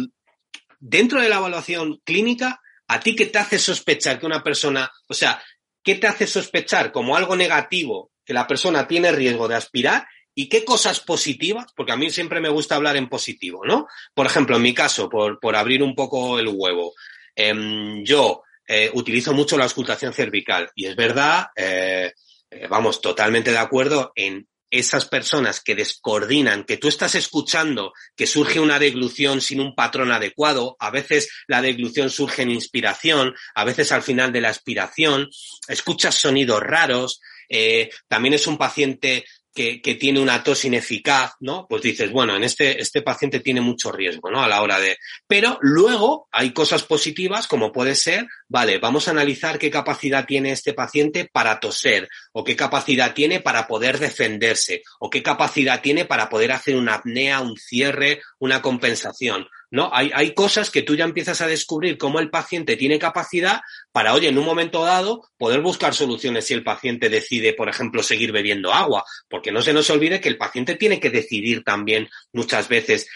dentro de la evaluación clínica, ¿a ti qué te hace sospechar que una persona, o sea, qué te hace sospechar como algo negativo que la persona tiene riesgo de aspirar y qué cosas positivas, porque a mí siempre me gusta hablar en positivo, ¿no? Por ejemplo, en mi caso, por, por abrir un poco el huevo, eh, yo eh, utilizo mucho la auscultación cervical y es verdad, eh, eh, vamos, totalmente de acuerdo en esas personas que descoordinan, que tú estás escuchando que surge una deglución sin un patrón adecuado, a veces la deglución surge en inspiración, a veces al final de la expiración, escuchas sonidos raros, eh, también es un paciente que, que, tiene una tos ineficaz, ¿no? Pues dices, bueno, en este, este paciente tiene mucho riesgo, ¿no? A la hora de. Pero luego hay cosas positivas, como puede ser, vale, vamos a analizar qué capacidad tiene este paciente para toser, o qué capacidad tiene para poder defenderse, o qué capacidad tiene para poder hacer una apnea, un cierre, una compensación. ¿No? Hay, hay cosas que tú ya empiezas a descubrir cómo el paciente tiene capacidad para, oye, en un momento dado, poder buscar soluciones si el paciente decide, por ejemplo, seguir bebiendo agua, porque no se nos olvide que el paciente tiene que decidir también muchas veces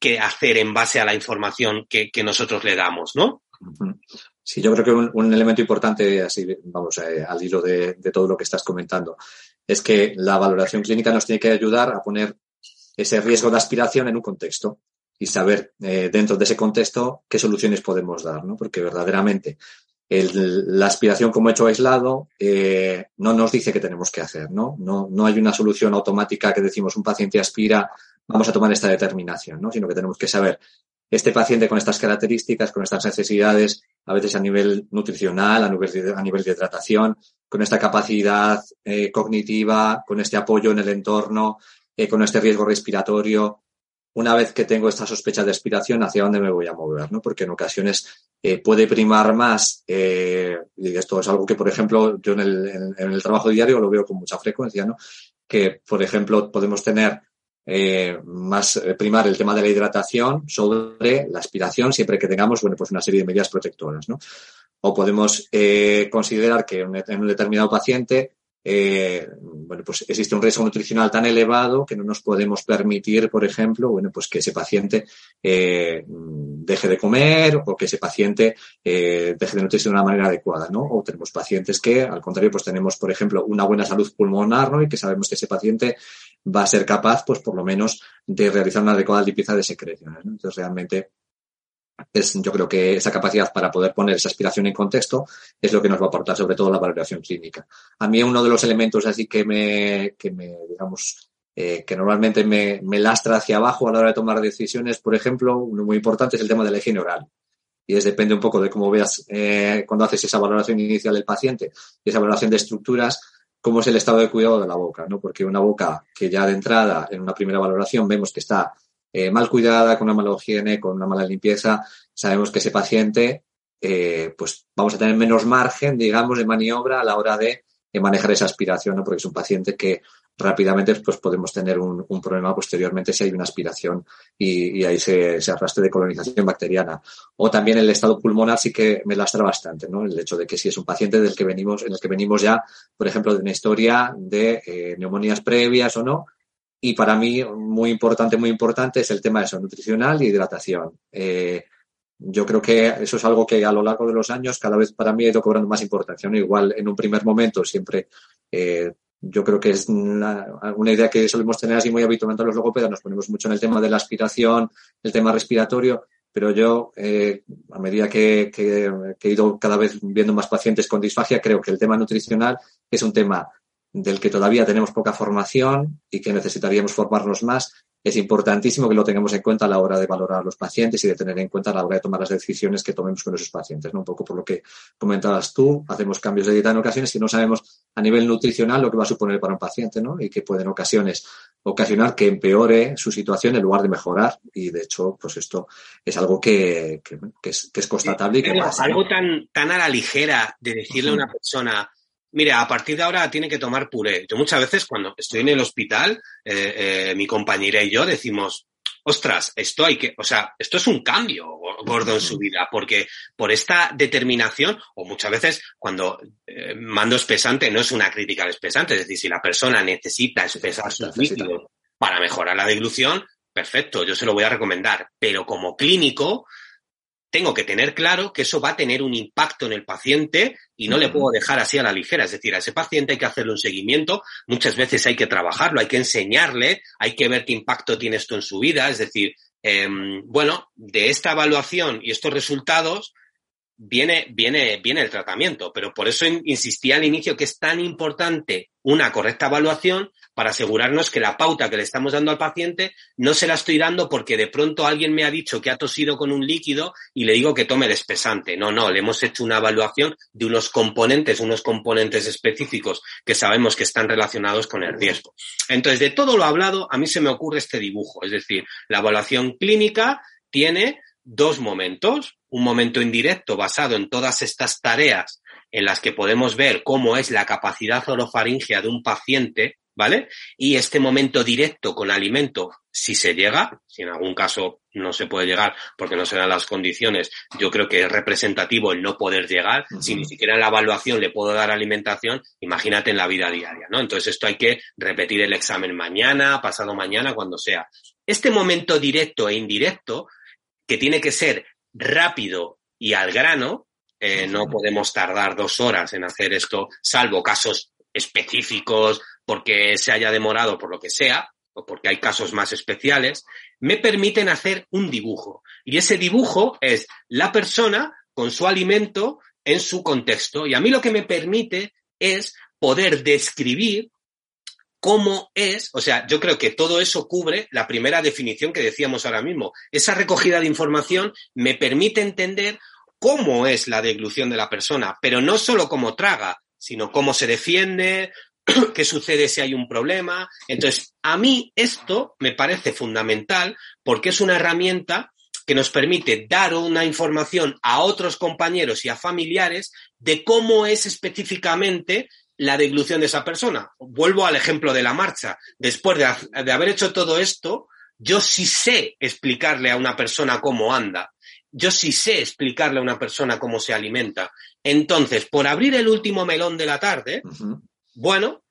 qué hacer en base a la información que, que nosotros le damos, ¿no? Sí, yo creo que un, un elemento importante, así vamos, eh, al hilo de, de todo lo que estás comentando, es que la valoración clínica nos tiene que ayudar a poner ese riesgo de aspiración en un contexto y saber eh, dentro de ese contexto qué soluciones podemos dar, ¿no? Porque verdaderamente el, la aspiración como hecho aislado eh, no nos dice qué tenemos que hacer, ¿no? ¿no? No hay una solución automática que decimos un paciente aspira, vamos a tomar esta determinación, ¿no? Sino que tenemos que saber este paciente con estas características, con estas necesidades, a veces a nivel nutricional, a nivel de, a nivel de hidratación, con esta capacidad eh, cognitiva, con este apoyo en el entorno, eh, con este riesgo respiratorio. Una vez que tengo esta sospecha de aspiración, ¿hacia dónde me voy a mover? ¿no? Porque en ocasiones eh, puede primar más, eh, y esto es algo que, por ejemplo, yo en el, en, el trabajo diario lo veo con mucha frecuencia, ¿no? que, por ejemplo, podemos tener eh, más eh, primar el tema de la hidratación sobre la aspiración siempre que tengamos bueno pues una serie de medidas protectoras ¿no? o podemos eh, considerar que en un determinado paciente eh, bueno, pues existe un riesgo nutricional tan elevado que no nos podemos permitir, por ejemplo, bueno, pues que ese paciente eh, deje de comer o que ese paciente eh, deje de nutrirse de una manera adecuada, ¿no? O tenemos pacientes que, al contrario, pues tenemos, por ejemplo, una buena salud pulmonar, ¿no? Y que sabemos que ese paciente va a ser capaz, pues por lo menos, de realizar una adecuada limpieza de secreciones. Entonces, realmente, es, yo creo que esa capacidad para poder poner esa aspiración en contexto es lo que nos va a aportar sobre todo la valoración clínica. A mí uno de los elementos así que me, que me digamos, eh, que normalmente me, me, lastra hacia abajo a la hora de tomar decisiones, por ejemplo, uno muy importante es el tema de la higiene oral. Y es depende un poco de cómo veas eh, cuando haces esa valoración inicial del paciente y esa valoración de estructuras, cómo es el estado de cuidado de la boca, ¿no? Porque una boca que ya de entrada, en una primera valoración, vemos que está eh, mal cuidada, con una mala higiene, con una mala limpieza, sabemos que ese paciente, eh, pues vamos a tener menos margen, digamos, de maniobra a la hora de, manejar esa aspiración, ¿no? porque es un paciente que rápidamente pues podemos tener un, problema posteriormente si hay una aspiración y, ahí se, se, arrastre de colonización bacteriana. O también el estado pulmonar sí que me lastra bastante, ¿no? El hecho de que si es un paciente del que venimos, en el que venimos ya, por ejemplo, de una historia de eh, neumonías previas o no, y para mí, muy importante, muy importante, es el tema de eso, nutricional y hidratación. Eh, yo creo que eso es algo que a lo largo de los años cada vez para mí ha ido cobrando más importancia. ¿no? Igual en un primer momento siempre eh, yo creo que es una, una, idea que solemos tener así muy habitualmente los logopedas, nos ponemos mucho en el tema de la aspiración, el tema respiratorio, pero yo eh, a medida que, que, que he ido cada vez viendo más pacientes con disfagia, creo que el tema nutricional es un tema del que todavía tenemos poca formación y que necesitaríamos formarnos más, es importantísimo que lo tengamos en cuenta a la hora de valorar a los pacientes y de tener en cuenta a la hora de tomar las decisiones que tomemos con esos pacientes. ¿no? Un poco por lo que comentabas tú, hacemos cambios de dieta en ocasiones que no sabemos a nivel nutricional lo que va a suponer para un paciente ¿no? y que puede en ocasiones ocasionar que empeore su situación en lugar de mejorar. Y de hecho, pues esto es algo que, que, que, es, que es, constatable y que pasa. Algo tan, tan a la ligera de decirle a una persona mire, a partir de ahora tiene que tomar puré. Yo muchas veces cuando estoy en el hospital, eh, eh, mi compañera y yo decimos, ostras, esto hay que, o sea, esto es un cambio gordo en su vida, porque por esta determinación, o muchas veces cuando eh, mando espesante no es una crítica al espesante, es decir, si la persona necesita espesar sus líquidos para mejorar la deglución, perfecto, yo se lo voy a recomendar, pero como clínico, tengo que tener claro que eso va a tener un impacto en el paciente y no uh -huh. le puedo dejar así a la ligera. Es decir, a ese paciente hay que hacerle un seguimiento, muchas veces hay que trabajarlo, hay que enseñarle, hay que ver qué impacto tiene esto en su vida. Es decir, eh, bueno, de esta evaluación y estos resultados viene, viene, viene el tratamiento, pero por eso insistía al inicio que es tan importante una correcta evaluación para asegurarnos que la pauta que le estamos dando al paciente no se la estoy dando porque de pronto alguien me ha dicho que ha tosido con un líquido y le digo que tome despesante. No, no, le hemos hecho una evaluación de unos componentes, unos componentes específicos que sabemos que están relacionados con el riesgo. Entonces, de todo lo hablado, a mí se me ocurre este dibujo, es decir, la evaluación clínica tiene dos momentos, un momento indirecto basado en todas estas tareas en las que podemos ver cómo es la capacidad orofaringea de un paciente, ¿vale? Y este momento directo con alimento, si se llega, si en algún caso no se puede llegar porque no se dan las condiciones, yo creo que es representativo el no poder llegar, uh -huh. si ni siquiera en la evaluación le puedo dar alimentación, imagínate en la vida diaria, ¿no? Entonces esto hay que repetir el examen mañana, pasado mañana, cuando sea. Este momento directo e indirecto, que tiene que ser rápido y al grano, eh, no podemos tardar dos horas en hacer esto, salvo casos específicos porque se haya demorado por lo que sea, o porque hay casos más especiales, me permiten hacer un dibujo. Y ese dibujo es la persona con su alimento en su contexto. Y a mí lo que me permite es poder describir cómo es, o sea, yo creo que todo eso cubre la primera definición que decíamos ahora mismo. Esa recogida de información me permite entender cómo es la deglución de la persona, pero no solo cómo traga, sino cómo se defiende, qué sucede si hay un problema. Entonces, a mí esto me parece fundamental porque es una herramienta que nos permite dar una información a otros compañeros y a familiares de cómo es específicamente la deglución de esa persona. Vuelvo al ejemplo de la marcha. Después de, de haber hecho todo esto, yo sí sé explicarle a una persona cómo anda. Yo sí sé explicarle a una persona cómo se alimenta. Entonces, por abrir el último melón de la tarde, bueno,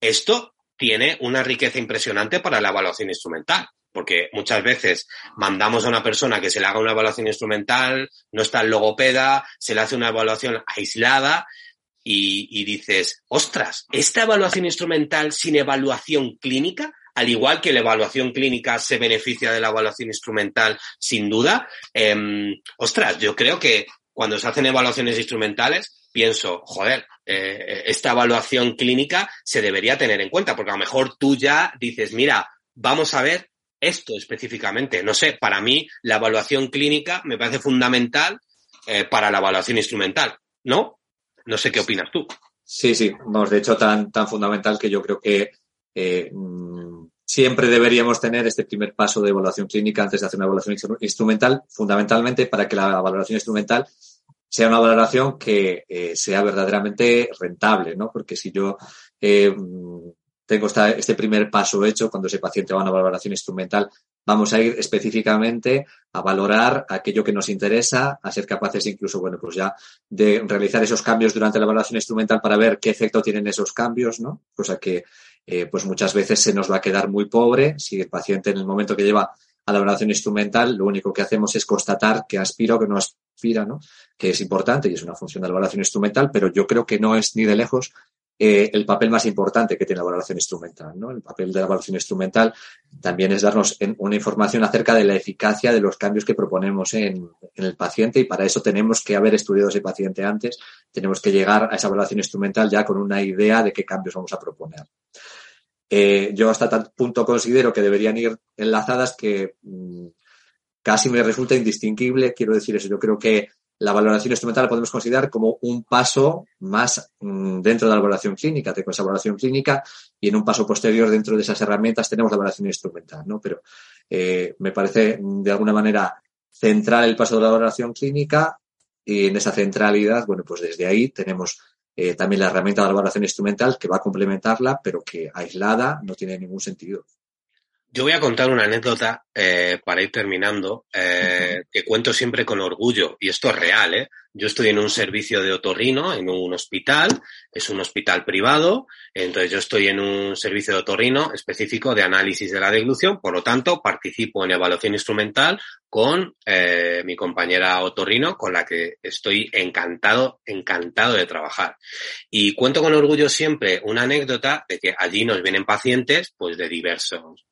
esto tiene una riqueza impresionante para la evaluación instrumental, porque muchas veces mandamos a una persona que se le haga una evaluación instrumental, no está el logopeda, se le hace una evaluación aislada y, dices, ostras, esta evaluación instrumental sin evaluación clínica al igual que la evaluación clínica se beneficia de la evaluación instrumental, sin duda, eh, ostras, yo creo que cuando se hacen evaluaciones instrumentales, pienso, joder, eh, esta evaluación clínica se debería tener en cuenta, porque a lo mejor tú ya dices, mira, vamos a ver esto específicamente. No sé, para mí la evaluación clínica me parece fundamental eh, para la evaluación instrumental, ¿no? No sé qué opinas tú. Sí, sí, vamos, de hecho tan, tan fundamental que yo creo que eh, mm, siempre deberíamos tener este primer paso de evaluación clínica antes de hacer una evaluación instrumental, fundamentalmente para que la valoración instrumental sea una valoración que eh, sea verdaderamente rentable, ¿no? Porque si yo eh, mm, tengo este primer paso hecho, cuando ese paciente va a una valoración instrumental, vamos a ir específicamente a valorar aquello que nos interesa, a ser capaces incluso, bueno, pues ya de realizar esos cambios durante la valoración instrumental para ver qué efecto tienen esos cambios, ¿no? Cosa que, eh, pues muchas veces se nos va a quedar muy pobre si el paciente en el momento que lleva a la valoración instrumental, lo único que hacemos es constatar que aspira o que no aspira, ¿no? Que es importante y es una función de la valoración instrumental, pero yo creo que no es ni de lejos eh, el papel más importante que tiene la valoración instrumental. ¿no? El papel de la valoración instrumental también es darnos una información acerca de la eficacia de los cambios que proponemos en, el paciente y para eso tenemos que haber estudiado ese paciente antes, tenemos que llegar a esa valoración instrumental ya con una idea de qué cambios vamos a proponer. Eh, yo hasta tal punto considero que deberían ir enlazadas que mm, casi me resulta indistinguible, quiero decir eso, yo creo que la valoración instrumental la podemos considerar como un paso más mm, dentro de la valoración clínica. Tengo esa valoración clínica y en un paso posterior dentro de esas herramientas tenemos la valoración instrumental, ¿no? Pero eh, me parece mm, de alguna manera central el paso de la valoración clínica y en esa centralidad, bueno, pues desde ahí tenemos eh, también la herramienta de la valoración instrumental que va a complementarla, pero que aislada no tiene ningún sentido. Yo voy a contar una anécdota eh, para ir terminando, eh, que cuento siempre con orgullo, y esto es real. ¿eh? Yo estoy en un servicio de otorrino, en un hospital, es un hospital privado, entonces yo estoy en un servicio de otorrino específico de análisis de la deglución, por lo tanto participo en evaluación instrumental con eh, mi compañera otorrino, con la que estoy encantado, encantado de trabajar. Y cuento con orgullo siempre una anécdota de que allí nos vienen pacientes pues de diversos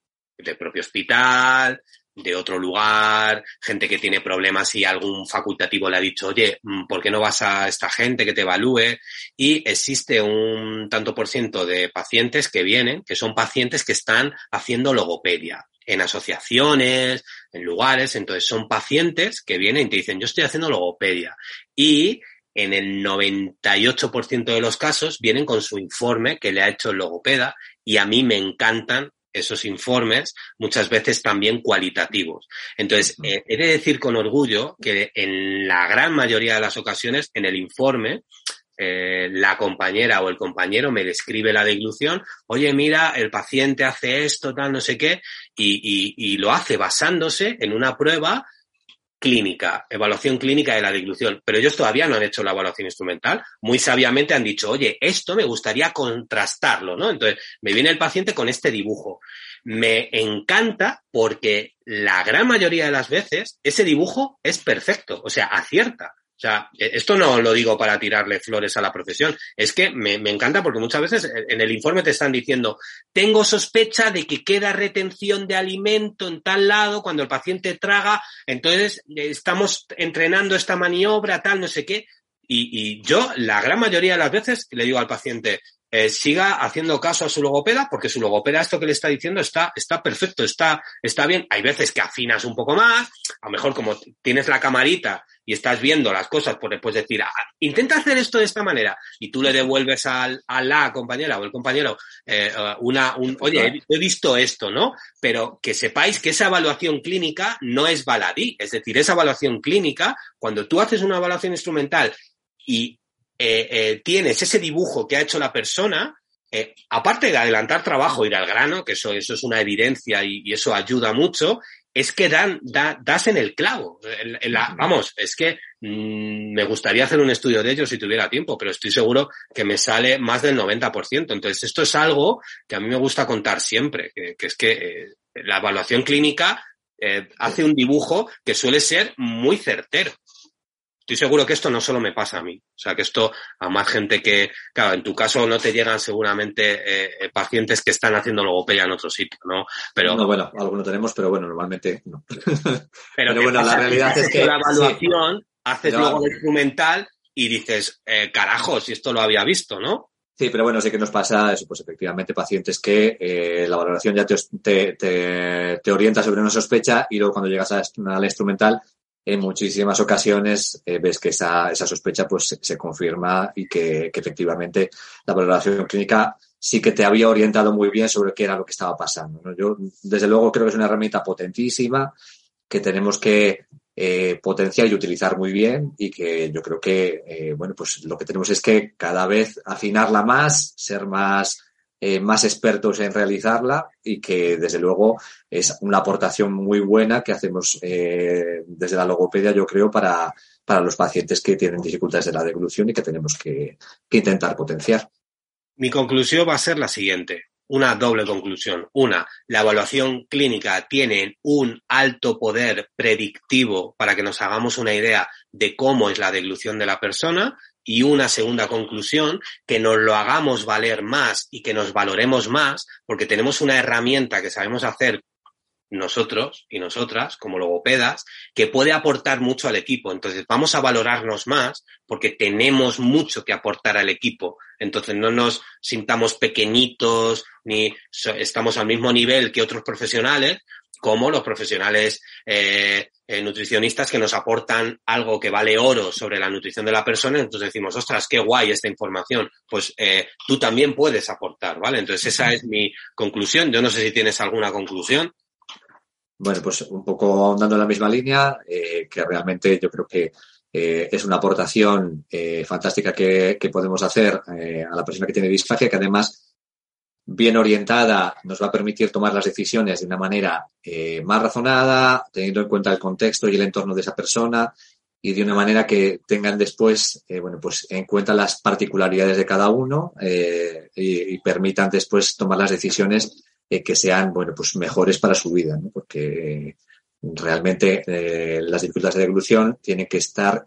del propio hospital, de otro lugar, gente que tiene problemas y algún facultativo le ha dicho, oye, mm, ¿por qué no vas a esta gente que te evalúe? Y existe un tanto por ciento de pacientes que vienen, que son pacientes que están haciendo logopedia en asociaciones, en lugares, entonces son pacientes que vienen y te dicen, yo estoy haciendo logopedia. Y en el 98% de los casos vienen con su informe que le ha hecho el logopeda y a mí me encantan esos informes, muchas veces también cualitativos. Entonces, eh, he de decir con orgullo que en la gran mayoría de las ocasiones, en el informe, eh, la compañera o el compañero me describe la deglución, oye, mira, el paciente hace esto, tal, no sé qué, y, y lo hace basándose en una prueba clínica, evaluación clínica de la deglución, pero ellos todavía no han hecho la evaluación instrumental. Muy sabiamente han dicho, oye, esto me gustaría contrastarlo, ¿no? Entonces, me viene el paciente con este dibujo. Me encanta porque la gran mayoría de las veces ese dibujo es perfecto, o sea, acierta. O sea, e, esto no lo digo para tirarle flores a la profesión, es que me, me, encanta porque muchas veces en el informe te están diciendo, tengo sospecha de que queda retención de alimento en tal lado cuando el paciente traga, entonces eh, estamos entrenando esta maniobra, tal, no sé qué. Y, y yo, la gran mayoría de las veces, le digo al paciente, eh, siga haciendo caso a su logopeda, porque su logopeda esto que le está diciendo está, está perfecto, está, está bien. Hay veces que afinas un poco más, a lo mejor como tienes la camarita y estás viendo las cosas, pues puedes decir, ah, intenta hacer esto de esta manera, y tú le devuelves al, a la compañera o el compañero eh, una, un, oye, he visto esto, ¿no? Pero que sepáis que esa evaluación clínica no es baladí, es decir, esa evaluación clínica, cuando tú haces una evaluación instrumental y eh, eh, tienes ese dibujo que ha hecho la persona, eh, aparte de adelantar trabajo, ir al grano, que eso, eso es una evidencia y, y eso ayuda mucho, es que dan, da, das en el clavo. En, en la, vamos, es que mmm, me gustaría hacer un estudio de ello si tuviera tiempo, pero estoy seguro que me sale más del 90%. Entonces, esto es algo que a mí me gusta contar siempre, que, que es que eh, la evaluación clínica eh, hace un dibujo que suele ser muy certero. Estoy seguro que esto no solo me pasa a mí. O sea, que esto a más gente que, claro, en tu caso no te llegan seguramente eh, pacientes que están haciendo logopedia en otro sitio, ¿no? Pero, no, bueno, algunos tenemos, pero bueno, normalmente no. Pero, pero bueno, la realidad es que... La evaluación, sí, haces pero, luego el instrumental y dices, eh, carajo, si esto lo había visto, ¿no? Sí, pero bueno, sí que nos pasa eso, pues efectivamente pacientes que eh, la valoración ya te, te, te, te, orienta sobre una sospecha y luego cuando llegas a la instrumental en muchísimas ocasiones eh, ves que esa, esa sospecha pues se, confirma y que, efectivamente la valoración clínica sí que te había orientado muy bien sobre qué era lo que estaba pasando. Yo, desde luego, creo que es una herramienta potentísima que tenemos que eh, potenciar y utilizar muy bien y que yo creo que, eh, bueno, pues lo que tenemos es que cada vez afinarla más, ser más eh, más expertos en realizarla y que desde luego es una aportación muy buena que hacemos eh, desde la logopedia, yo creo, para, para los pacientes que tienen dificultades de la deglución y que tenemos que, que intentar potenciar. Mi conclusión va a ser la siguiente una doble conclusión. Una, la evaluación clínica tiene un alto poder predictivo para que nos hagamos una idea de cómo es la deglución de la persona y una segunda conclusión, que nos lo hagamos valer más y que nos valoremos más, porque tenemos una herramienta que sabemos hacer nosotros y nosotras como logopedas, que puede aportar mucho al equipo. Entonces vamos a valorarnos más porque tenemos mucho que aportar al equipo. Entonces no nos sintamos pequeñitos ni estamos al mismo nivel que otros profesionales, como los profesionales eh, eh, nutricionistas que nos aportan algo que vale oro sobre la nutrición de la persona, entonces decimos, ostras, qué guay esta información, pues eh, tú también puedes aportar, ¿vale? Entonces esa es mi conclusión. Yo no sé si tienes alguna conclusión. Bueno, pues un poco ahondando en la misma línea, eh, que realmente yo creo que es una aportación fantástica que, que, podemos hacer a la persona que tiene disfagia, que además bien orientada nos va a permitir tomar las decisiones de una manera eh, más razonada, teniendo en cuenta el contexto y el entorno de esa persona y de una manera que tengan después, eh, bueno, pues en cuenta las particularidades de cada uno eh, y, permitan después tomar las decisiones que sean, bueno, pues mejores para su vida. Porque realmente las dificultades de deglución tienen que estar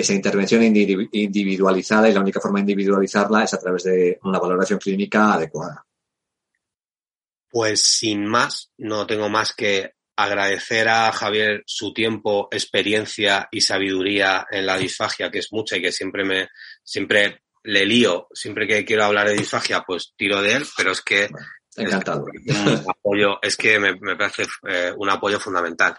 esa intervención individualizada y la única forma de individualizarla es a través de una valoración clínica adecuada. Pues sin más, no tengo más que agradecer a Javier su tiempo, experiencia y sabiduría en la disfagia, que es mucha y que siempre me, siempre le lío, siempre que quiero hablar de disfagia, pues tiro de él, pero es que Encantado. Es, un apoyo, es que me, me parece eh, un apoyo fundamental.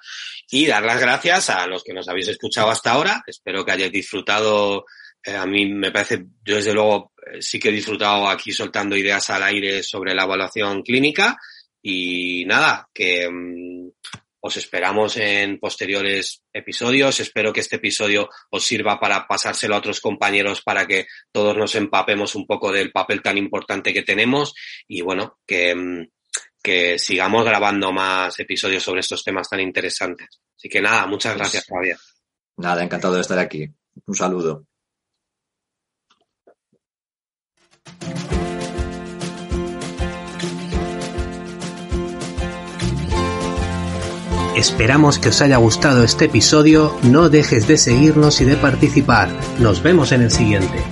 Y dar las gracias a los que nos habéis escuchado hasta ahora. Espero que hayáis disfrutado. Eh, a mí me parece, yo desde luego eh, sí que he disfrutado aquí soltando ideas al aire sobre la evaluación clínica. Y nada, que mmm, os esperamos en posteriores episodios. Espero que este episodio os sirva para pasárselo a otros compañeros para que todos nos empapemos un poco del papel tan importante que tenemos y bueno, que, que sigamos grabando más episodios sobre estos temas tan interesantes. Así que nada, muchas pues gracias, Javier. Nada, encantado de estar aquí. Un saludo. Esperamos que os haya gustado este episodio, no dejes de seguirnos y de participar. Nos vemos en el siguiente.